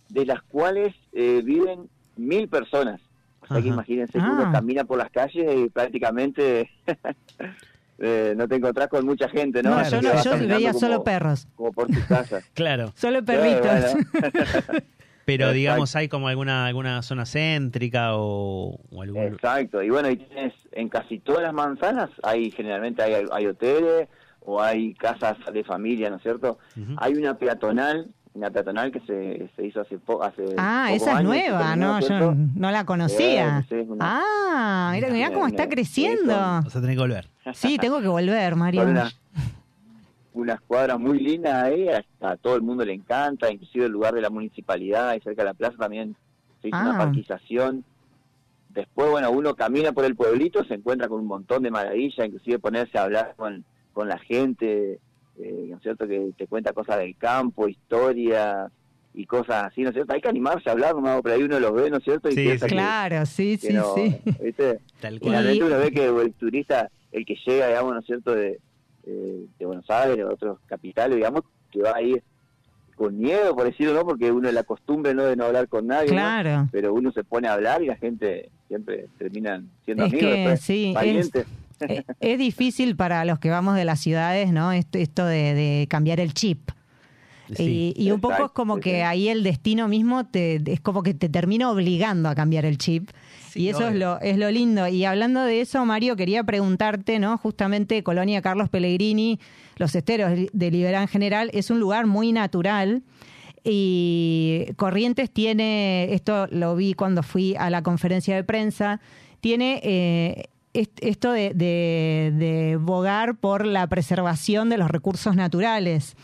de las cuales eh, viven mil personas. O sea que imagínense que Ah. uno camina por las calles y prácticamente eh, no te encontrás con mucha gente, ¿no? No, yo, no, yo veía como- solo perros, Como por tu casa. Claro. solo perritos. Bueno. Pero Exacto. digamos, ¿hay como alguna, alguna zona céntrica o, o algún... Exacto, y bueno, y tienes en casi todas las manzanas, hay generalmente hay, hay hoteles o hay casas de familia, ¿no es cierto? Ujú. Hay una peatonal, una peatonal que se, se hizo hace poco, hace Ah, pocos esa es nueva, terminó, no, yo no la conocía. Una- Ah, mira, mira cómo está creciendo. Vas a tener que volver. Sí, tengo que volver, Mario. Unas cuadras muy lindas ahí, a, a todo el mundo le encanta, inclusive el lugar de la municipalidad y cerca de la plaza también se hizo Ah. una parquización. Después, bueno, uno camina por el pueblito, se encuentra con un montón de maravillas, inclusive ponerse a hablar con, con la gente, eh, ¿no es cierto? Que te cuenta cosas del campo, historias y cosas así, ¿no es cierto? Hay que animarse a hablar, ¿no? pero ahí uno los ve, ¿no es cierto? Y Sí, piensa sí. que- Claro, sí, que sí, no, sí. ¿viste? Tal Y cual. realmente uno ve que el turista, el que llega, digamos, ¿no es cierto?, de, eh, de Buenos Aires o otros capitales, digamos, que va ahí con miedo, por decirlo, ¿no? Porque uno la costumbre, ¿no?, de no hablar con nadie, ¿no? Claro. Pero uno se pone a hablar y la gente siempre terminan siendo Es amigos, que sí, es- parientes. Eh, es difícil para los que vamos de las ciudades, ¿no? Esto, esto de, de cambiar el chip. Sí. y, y un poco es como que ahí el destino mismo te, es como que te termina obligando a cambiar el chip. Sí, y eso es lo, es lo lindo. Y hablando de eso, Mario, quería preguntarte, ¿no? Justamente Colonia Carlos Pellegrini, los esteros de Liberán General, es un lugar muy natural. Y Corrientes tiene, esto lo vi cuando fui a la conferencia de prensa, tiene eh, est- esto de, de, de bogar por la preservación de los recursos naturales.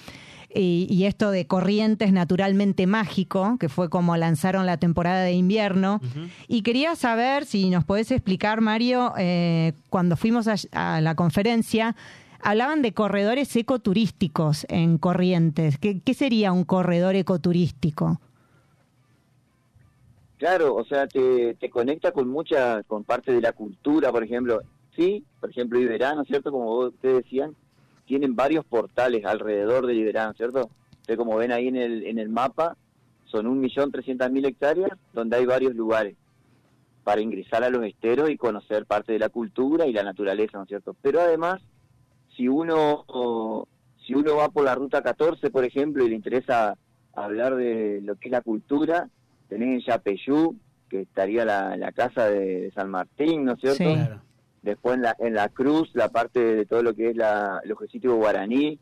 Y, y esto de Corrientes naturalmente mágico, que fue como lanzaron la temporada de invierno. Y quería saber si nos podés explicar, Mario, eh, cuando fuimos a, a la conferencia, hablaban de corredores ecoturísticos en Corrientes. ¿Qué, qué sería un corredor ecoturístico? Claro, o sea, te, te conecta con mucha, con parte de la cultura, por ejemplo. Sí, por ejemplo, Iberá, ¿no es cierto? Como vos- ustedes decían, tienen varios portales alrededor de Iberá, ¿no es cierto? Ustedes como ven ahí en el, en el mapa, son un millón trescientas mil hectáreas donde hay varios lugares para ingresar a los esteros y conocer parte de la cultura y la naturaleza, ¿no es cierto? Pero además, si uno, si uno va por la ruta 14, por ejemplo, y le interesa hablar de lo que es la cultura, tenés en Yapeyú, que estaría la, la casa de, de San Martín, ¿no es cierto? Sí. Claro. Después en la, en la cruz, la parte de todo lo que es la, el objetivo guaraní,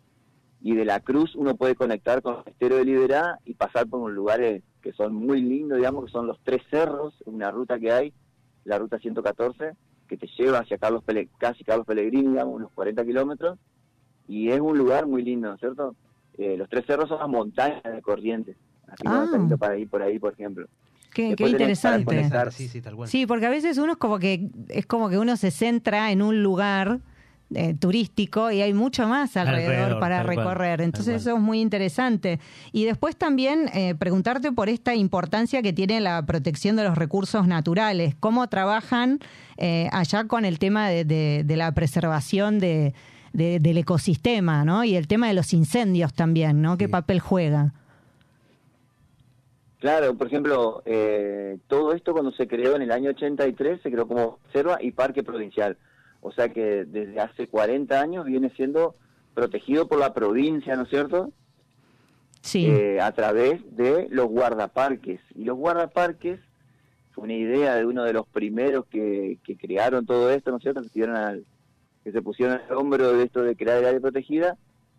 y de la cruz uno puede conectar con el estero de Liberá y pasar por unos lugares que son muy lindos, digamos, que son los tres cerros, una ruta que hay, la ruta 114, que te lleva hacia Carlos Pele- casi Carlos Pellegrini, digamos, unos 40 kilómetros, y es un lugar muy lindo, ¿no es cierto? Eh, los tres cerros son las montañas de Corrientes, así Ah. lindo para ir por ahí, por ejemplo. Qué, interesante. Sí, sí, tal cual. Sí, porque a veces uno es como que es como que uno se centra en un lugar eh, turístico y hay mucho más alrededor, Alrededor, para cual, recorrer. Entonces eso es muy interesante. Y después también eh, preguntarte por esta importancia que tiene la protección de los recursos naturales. ¿Cómo trabajan eh, allá con el tema de, de- de la preservación de, de- del ecosistema, ¿no? Y el tema de los incendios también, ¿no? ¿Qué Sí. papel juega? Claro, por ejemplo, eh, todo esto cuando se creó en el año 83 se creó como reserva y parque provincial. O sea que desde hace 40 años viene siendo protegido por la provincia, ¿no es cierto? Sí. Eh, a través de los guardaparques. Y los guardaparques fue una idea de uno de los primeros que, que crearon todo esto, ¿no es cierto? Que, al- que se pusieron al hombro de esto de crear el área protegida.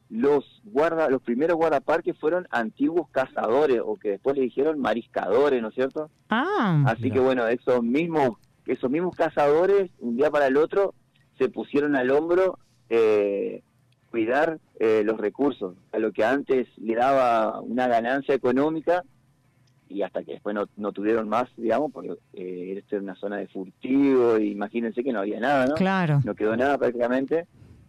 Los guarda, los primeros guardaparques fueron antiguos cazadores o que después le dijeron mariscadores, ¿no es cierto? ah, Así que bueno, esos mismos, esos mismos cazadores, un día para el otro, se pusieron al hombro eh, cuidar eh, los recursos, a lo que antes le daba una ganancia económica y hasta que después no, no tuvieron más, digamos, porque eh, esta era una zona de furtivo, y imagínense que no había nada, ¿no? claro. no quedó nada prácticamente,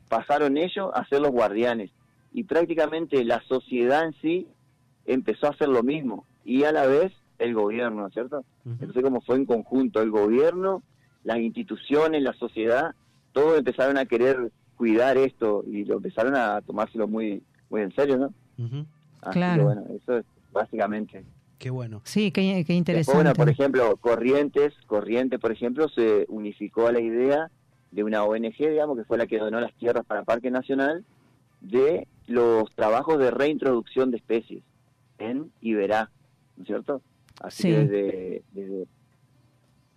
pasaron ellos a ser los guardianes. Y prácticamente la sociedad en sí empezó a hacer lo mismo. Y a la vez el gobierno, ¿no es cierto? Entonces como fue en conjunto el gobierno, las instituciones, la sociedad, todos empezaron a querer cuidar esto y lo empezaron a tomárselo muy muy en serio, ¿no? Así Claro. que bueno, eso es básicamente. Qué bueno. Sí, qué, qué Después, interesante. bueno, por ejemplo, Corrientes, Corrientes, por ejemplo, se unificó a la idea de una ONG, digamos, que fue la que donó las tierras para Parque Nacional, de los trabajos de reintroducción de especies en Iberá, ¿no es cierto? Así Sí. que desde, desde,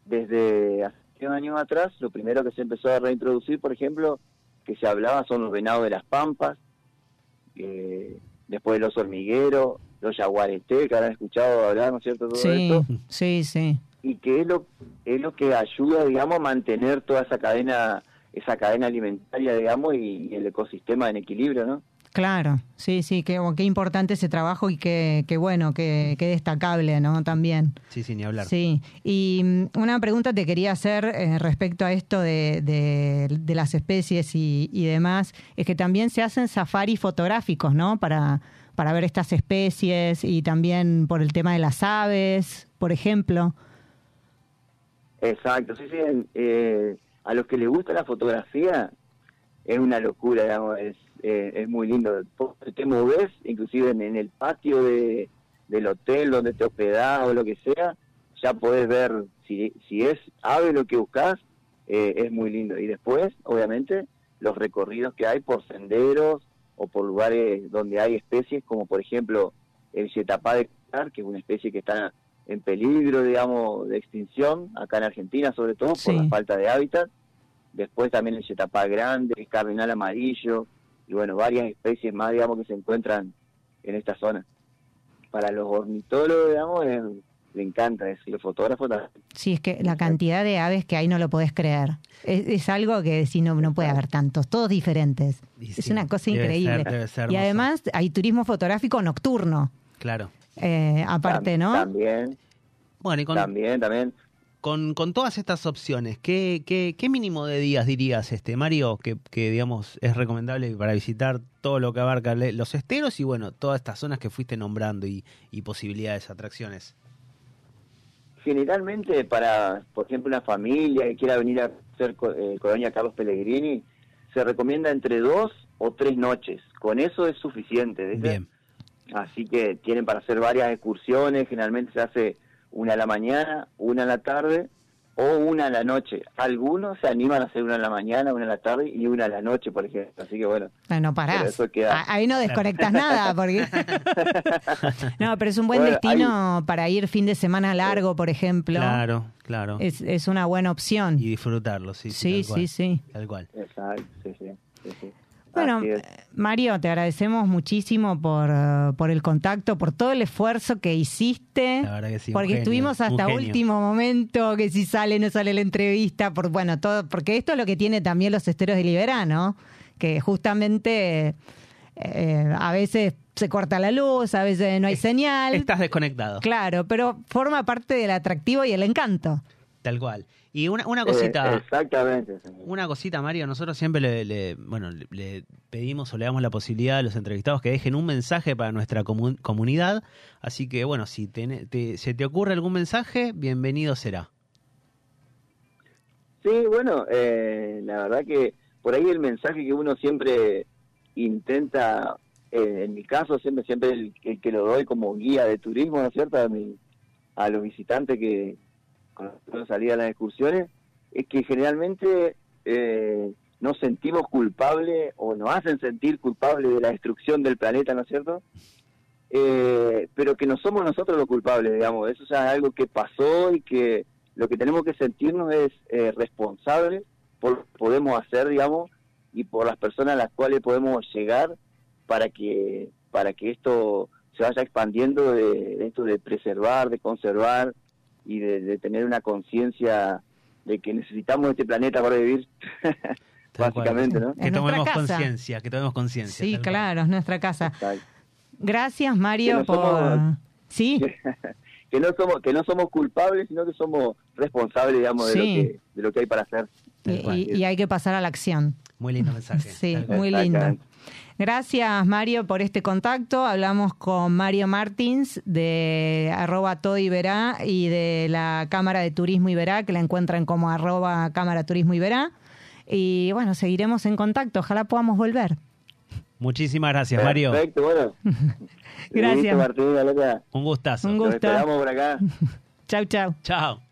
desde hace años atrás, lo primero que se empezó a reintroducir, por ejemplo, que se hablaba son los venados de las pampas, eh, después los hormigueros, los yaguareté, que habrán escuchado hablar, ¿no es cierto? Todo Sí, esto, sí, sí. y que es lo, es lo que ayuda, digamos, a mantener toda esa cadena esa cadena alimentaria, digamos, y, y el ecosistema en equilibrio, ¿no? Claro, sí, sí, qué, qué importante ese trabajo y qué, qué bueno, qué, qué destacable, ¿no? También. Sí, sin ni hablar. Sí, y mm, una pregunta te quería hacer eh, respecto a esto de, de- de las especies y, y demás, es que también se hacen safaris fotográficos, ¿no? Para, para ver estas especies y también por el tema de las aves, por ejemplo. Exacto, sí, sí. eh, a los que les gusta la fotografía es una locura, digamos, es, eh, es muy lindo. Te moves, inclusive en, en el patio de, del hotel donde te hospedás o lo que sea, ya podés ver si, si es ave lo que buscas, eh, es muy lindo. Y después, obviamente, los recorridos que hay por senderos o por lugares donde hay especies, como por ejemplo el yetapá de Calar, que es una especie que está en peligro, digamos, de extinción, acá en Argentina sobre todo, Sí. por la falta de hábitat. Después también el yetapá grande, el cardenal amarillo, y bueno, varias especies más, digamos, que se encuentran en esta zona. Para los ornitólogos, digamos, es- le encanta eso, y los fotógrafos también. Sí, es que la cantidad de aves que hay no lo podés creer. Es, es algo que si no, no puede haber tantos, todos diferentes. Y es una cosa debe increíble. ser- debe ser y además hay turismo fotográfico nocturno, Claro. eh, aparte, Tam- ¿no? También, Bueno, y con, también, también. Con, con todas estas opciones, ¿qué, qué, qué mínimo de días dirías, este Mario, que, que digamos es recomendable para visitar todo lo que abarca los esteros y bueno, todas estas zonas que fuiste nombrando y, y posibilidades, atracciones? Generalmente para, por ejemplo, una familia que quiera venir a hacer eh, Colonia Carlos Pellegrini, se recomienda entre dos o tres noches. Con eso es suficiente. ¿viste? Bien. Así que tienen para hacer varias excursiones, generalmente se hace una a la mañana, una a la tarde o una a la noche. Algunos se animan a hacer una a la mañana, una a la tarde y una a la noche, por ejemplo. Así que bueno, No, no parás. Eso queda- Ahí no desconectas nada, porque... no, pero es un buen Bueno, destino para ir fin de semana largo, por ejemplo. Claro, claro. Es, es una buena opción. Y disfrutarlo, sí. sí, tal cual, sí, sí. Tal cual. exacto, sí, sí. sí, sí. Bueno, eh, Mario, te agradecemos muchísimo por, por el contacto, por todo el esfuerzo que hiciste. La verdad que sí, un porque genio, estuvimos hasta último momento, que si sale, no sale la entrevista, por bueno, todo, porque esto es lo que tiene también los esteros de Liberano, que justamente eh, a veces se corta la luz, a veces no hay señal. Estás desconectado. Claro, pero forma parte del atractivo y el encanto. Tal cual. Y una, una Eh, cosita. exactamente. Una cosita, Mario, nosotros siempre le, le- bueno, le, le pedimos o le damos la posibilidad a los entrevistados que dejen un mensaje para nuestra comu- comunidad. Así que, bueno, si te- te- se te ocurre algún mensaje, bienvenido será. Sí, bueno, eh, la verdad que por ahí el mensaje que uno siempre intenta, eh, en mi caso siempre siempre el, el que lo doy como guía de turismo, ¿no es cierto? A, mi- a los visitantes que cuando salía a las excursiones, es que generalmente eh, nos sentimos culpables o nos hacen sentir culpables de la destrucción del planeta, ¿no es cierto? Eh, pero que no somos nosotros los culpables, digamos, eso es algo que pasó y que lo que tenemos que sentirnos es eh, responsables por lo que podemos hacer, digamos, y por las personas a las cuales podemos llegar para que para que esto se vaya expandiendo de, de esto de preservar, de conservar y de, de tener una conciencia de que necesitamos este planeta para vivir, básicamente, ¿no? Que tomemos conciencia, que tomemos conciencia. Sí, cual. claro, es nuestra casa. Exacto. Gracias, Mario, no por... somos- Sí, que no somos que no somos culpables, sino que somos responsables, digamos, de, lo que, de lo que hay para hacer. Y, cual. y- y hay que pasar a la acción. Muy lindo mensaje. Sí, muy lindo. Gracias, Mario, por este contacto. Hablamos con Mario Martins de arroba todo Iberá y de la Cámara de Turismo Iberá, que la encuentran como arroba Cámara Turismo Iberá. Y bueno, seguiremos en contacto. Ojalá podamos volver. Muchísimas gracias, Mario. Perfecto, bueno. Gracias. Martín. Un gustazo. Un Nos gusto. esperamos por acá. Chau, chau. Chao.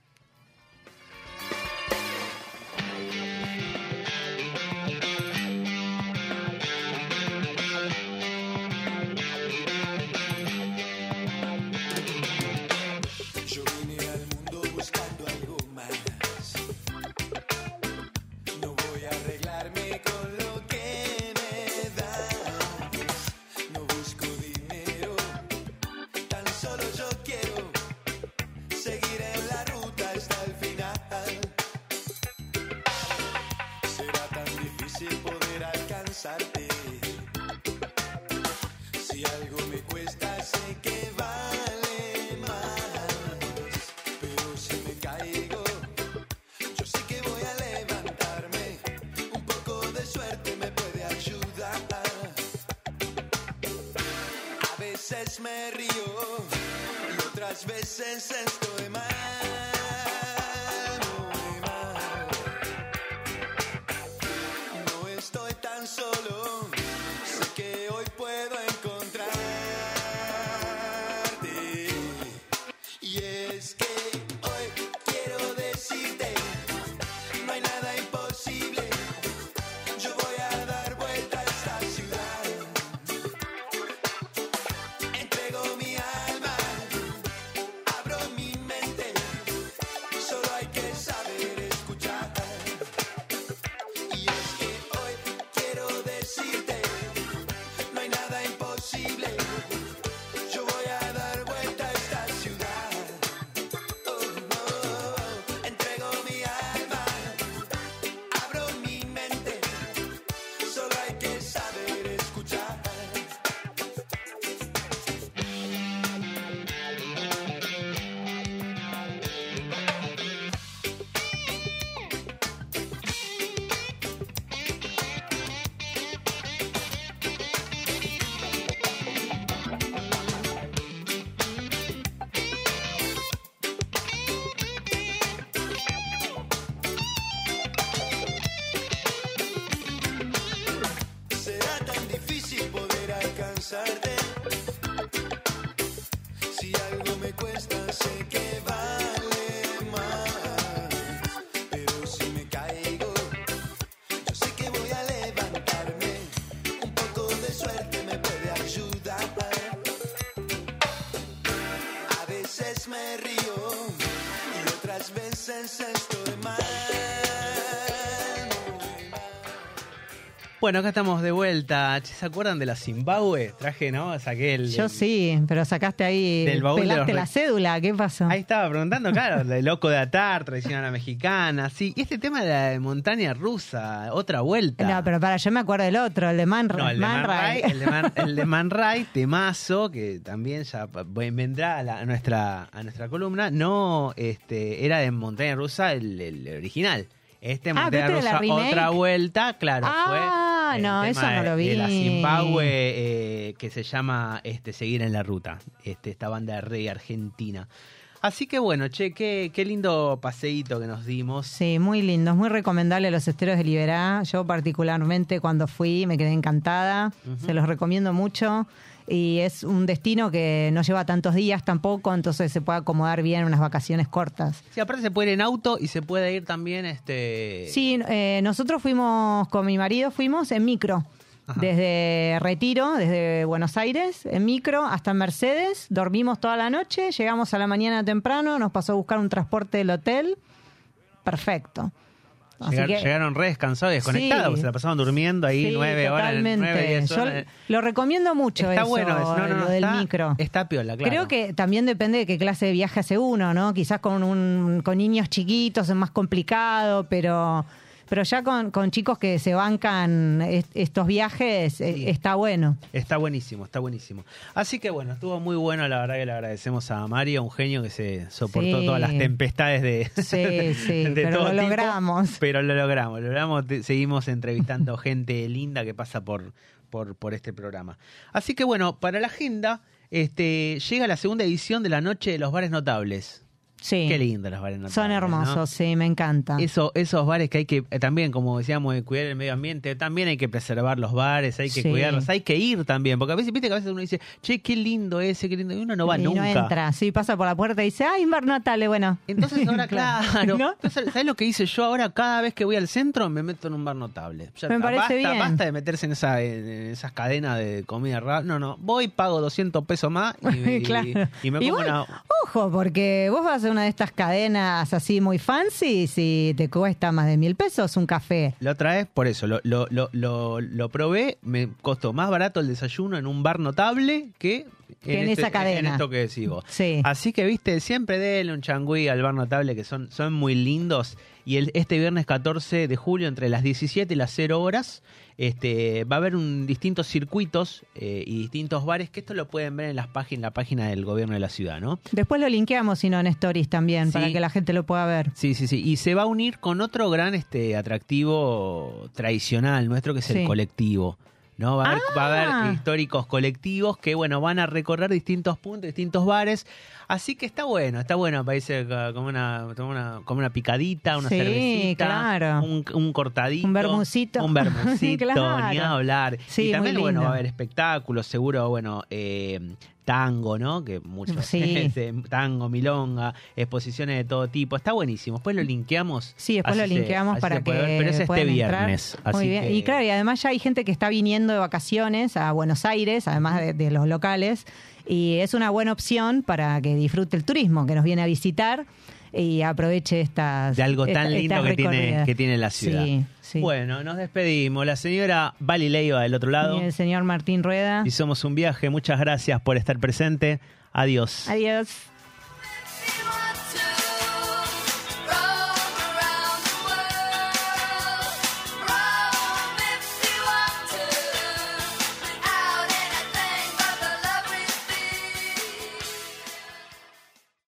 Bueno, acá estamos de vuelta. ¿Se acuerdan de la Zimbabue? Traje, ¿no? Saqué el. Yo el- sí, pero sacaste ahí, Del baúl de pelaste los la cédula, ¿qué pasó? Ahí estaba preguntando, claro, de loco de atar, tradición a la mexicana, sí. Y este tema de la montaña rusa, otra vuelta. No, pero para, yo me acuerdo del otro, el de Man, No, el de Man Ray, Ray. el de Man, el de Man Ray, temazo, que también ya vendrá a, la- a nuestra, a nuestra columna. No, este, era de Montaña Rusa el, el original. Este Ah, Montaña ¿pero este era Rusa, otra vuelta, claro, Ah, fue. El no, eso no lo de- de la vi. Zimbabue, eh, que se llama este, Seguir en la Ruta, este, esta banda de reggae argentina. Así que bueno, che, qué, qué lindo paseíto que nos dimos. Sí, muy lindo, es muy recomendable los esteros de Liberá. Yo particularmente cuando fui me quedé encantada, se los recomiendo mucho y es un destino que no lleva tantos días tampoco, entonces se puede acomodar bien unas vacaciones cortas. Sí, aparte se puede ir en auto y se puede ir también, este... Sí, eh, nosotros fuimos con mi marido, fuimos en micro. Ajá. Desde Retiro, desde Buenos Aires, en micro hasta Mercedes, dormimos toda la noche, llegamos a la mañana temprano, nos pasó a buscar un transporte del hotel, perfecto. Así Llegar- que- llegaron re descansados y desconectados, Sí. se la pasaban durmiendo ahí Sí, nueve horas, totalmente. nueve, diez Yo horas. lo recomiendo mucho Está eso, bueno eso, no, no, no, lo del está, micro. Está piola, claro. Creo que también depende de qué clase de viaje hace uno, ¿no? Quizás con un con niños chiquitos es más complicado, pero pero ya con, con chicos que se bancan est- estos viajes eh, Sí. está bueno. Está buenísimo, está buenísimo. Así que bueno, estuvo muy bueno, la verdad que le agradecemos a Mario, un genio que se soportó Sí. todas las tempestades de, Sí, sí, de pero todo lo tipo, logramos. Pero lo logramos, lo logramos, seguimos entrevistando gente linda que pasa por, por, por este programa. Así que bueno, para la agenda, este, llega la segunda edición de la Noche de los Bares Notables. Sí. Qué lindo los bares. Son ¿no? hermosos, sí, me encanta. Eso, esos bares que hay que, eh, también, como decíamos, de cuidar el medio ambiente, también hay que preservar los bares, hay que Sí. cuidarlos, hay que ir también, porque a veces, viste que a veces uno dice, che, qué lindo ese, qué lindo, y uno no va y nunca. no entra, sí, pasa por la puerta y dice, ay, un bar notable, bueno. Entonces ahora, claro, ¿No? Entonces, ¿sabes lo que hice yo ahora? Cada vez que voy al centro me meto en un bar notable. Ya Me está, parece basta, bien. basta de meterse en, esa, en esas cadenas de comida rara. No, no, voy, pago 200 pesos más y, y- claro. y me pongo Igual, una... Porque vos vas a una de estas cadenas así muy fancy si te cuesta más de mil pesos un café. La otra vez, por eso, lo, lo, lo, lo probé, me costó más barato el desayuno en un bar notable que En esa cadena. En esto que decís vos. Sí. Así que, viste, siempre denle un changüí al bar notable que son, son muy lindos. Y el, este viernes 14 de julio, entre las 17 y las 0 horas, este, va a haber un, distintos circuitos eh, y distintos bares, que esto lo pueden ver en las páginas, la página del gobierno de la ciudad, ¿no? Después lo linkeamos, si no, en Stories también, Sí. para que la gente lo pueda ver. Sí, sí, sí. Y se va a unir con otro gran este, atractivo tradicional nuestro, que es Sí. el colectivo. ¿No? Va a, haber, va a Ah. haber históricos colectivos que, bueno, van a recorrer distintos puntos, distintos bares. Así que está bueno, está bueno irse ca- como una, como una, como una picadita, una Sí, cervecita, claro. un, un cortadito. Un bermucito. Un bermucito, Claro. ni a hablar. Sí, y también, bueno, va a haber espectáculos, seguro, bueno, eh, tango, ¿no? Que muchos Sí. tango, milonga, exposiciones de todo tipo. Está buenísimo. Después lo linkeamos. Sí, después lo linkeamos para que ver, Pero es este entrar. viernes. Muy así bien. que- Y claro, y además ya hay gente que está viniendo de vacaciones a Buenos Aires, además de, de los locales, y es una buena opción para que disfrute el turismo, que nos viene a visitar y aproveche estas de algo tan esta- lindo que tiene, que tiene la ciudad. Sí, sí. Bueno, nos despedimos. La señora Vali Leiva del otro lado. Y el señor Martín Rueda. Y somos un viaje. Muchas gracias por estar presente. Adiós. Adiós.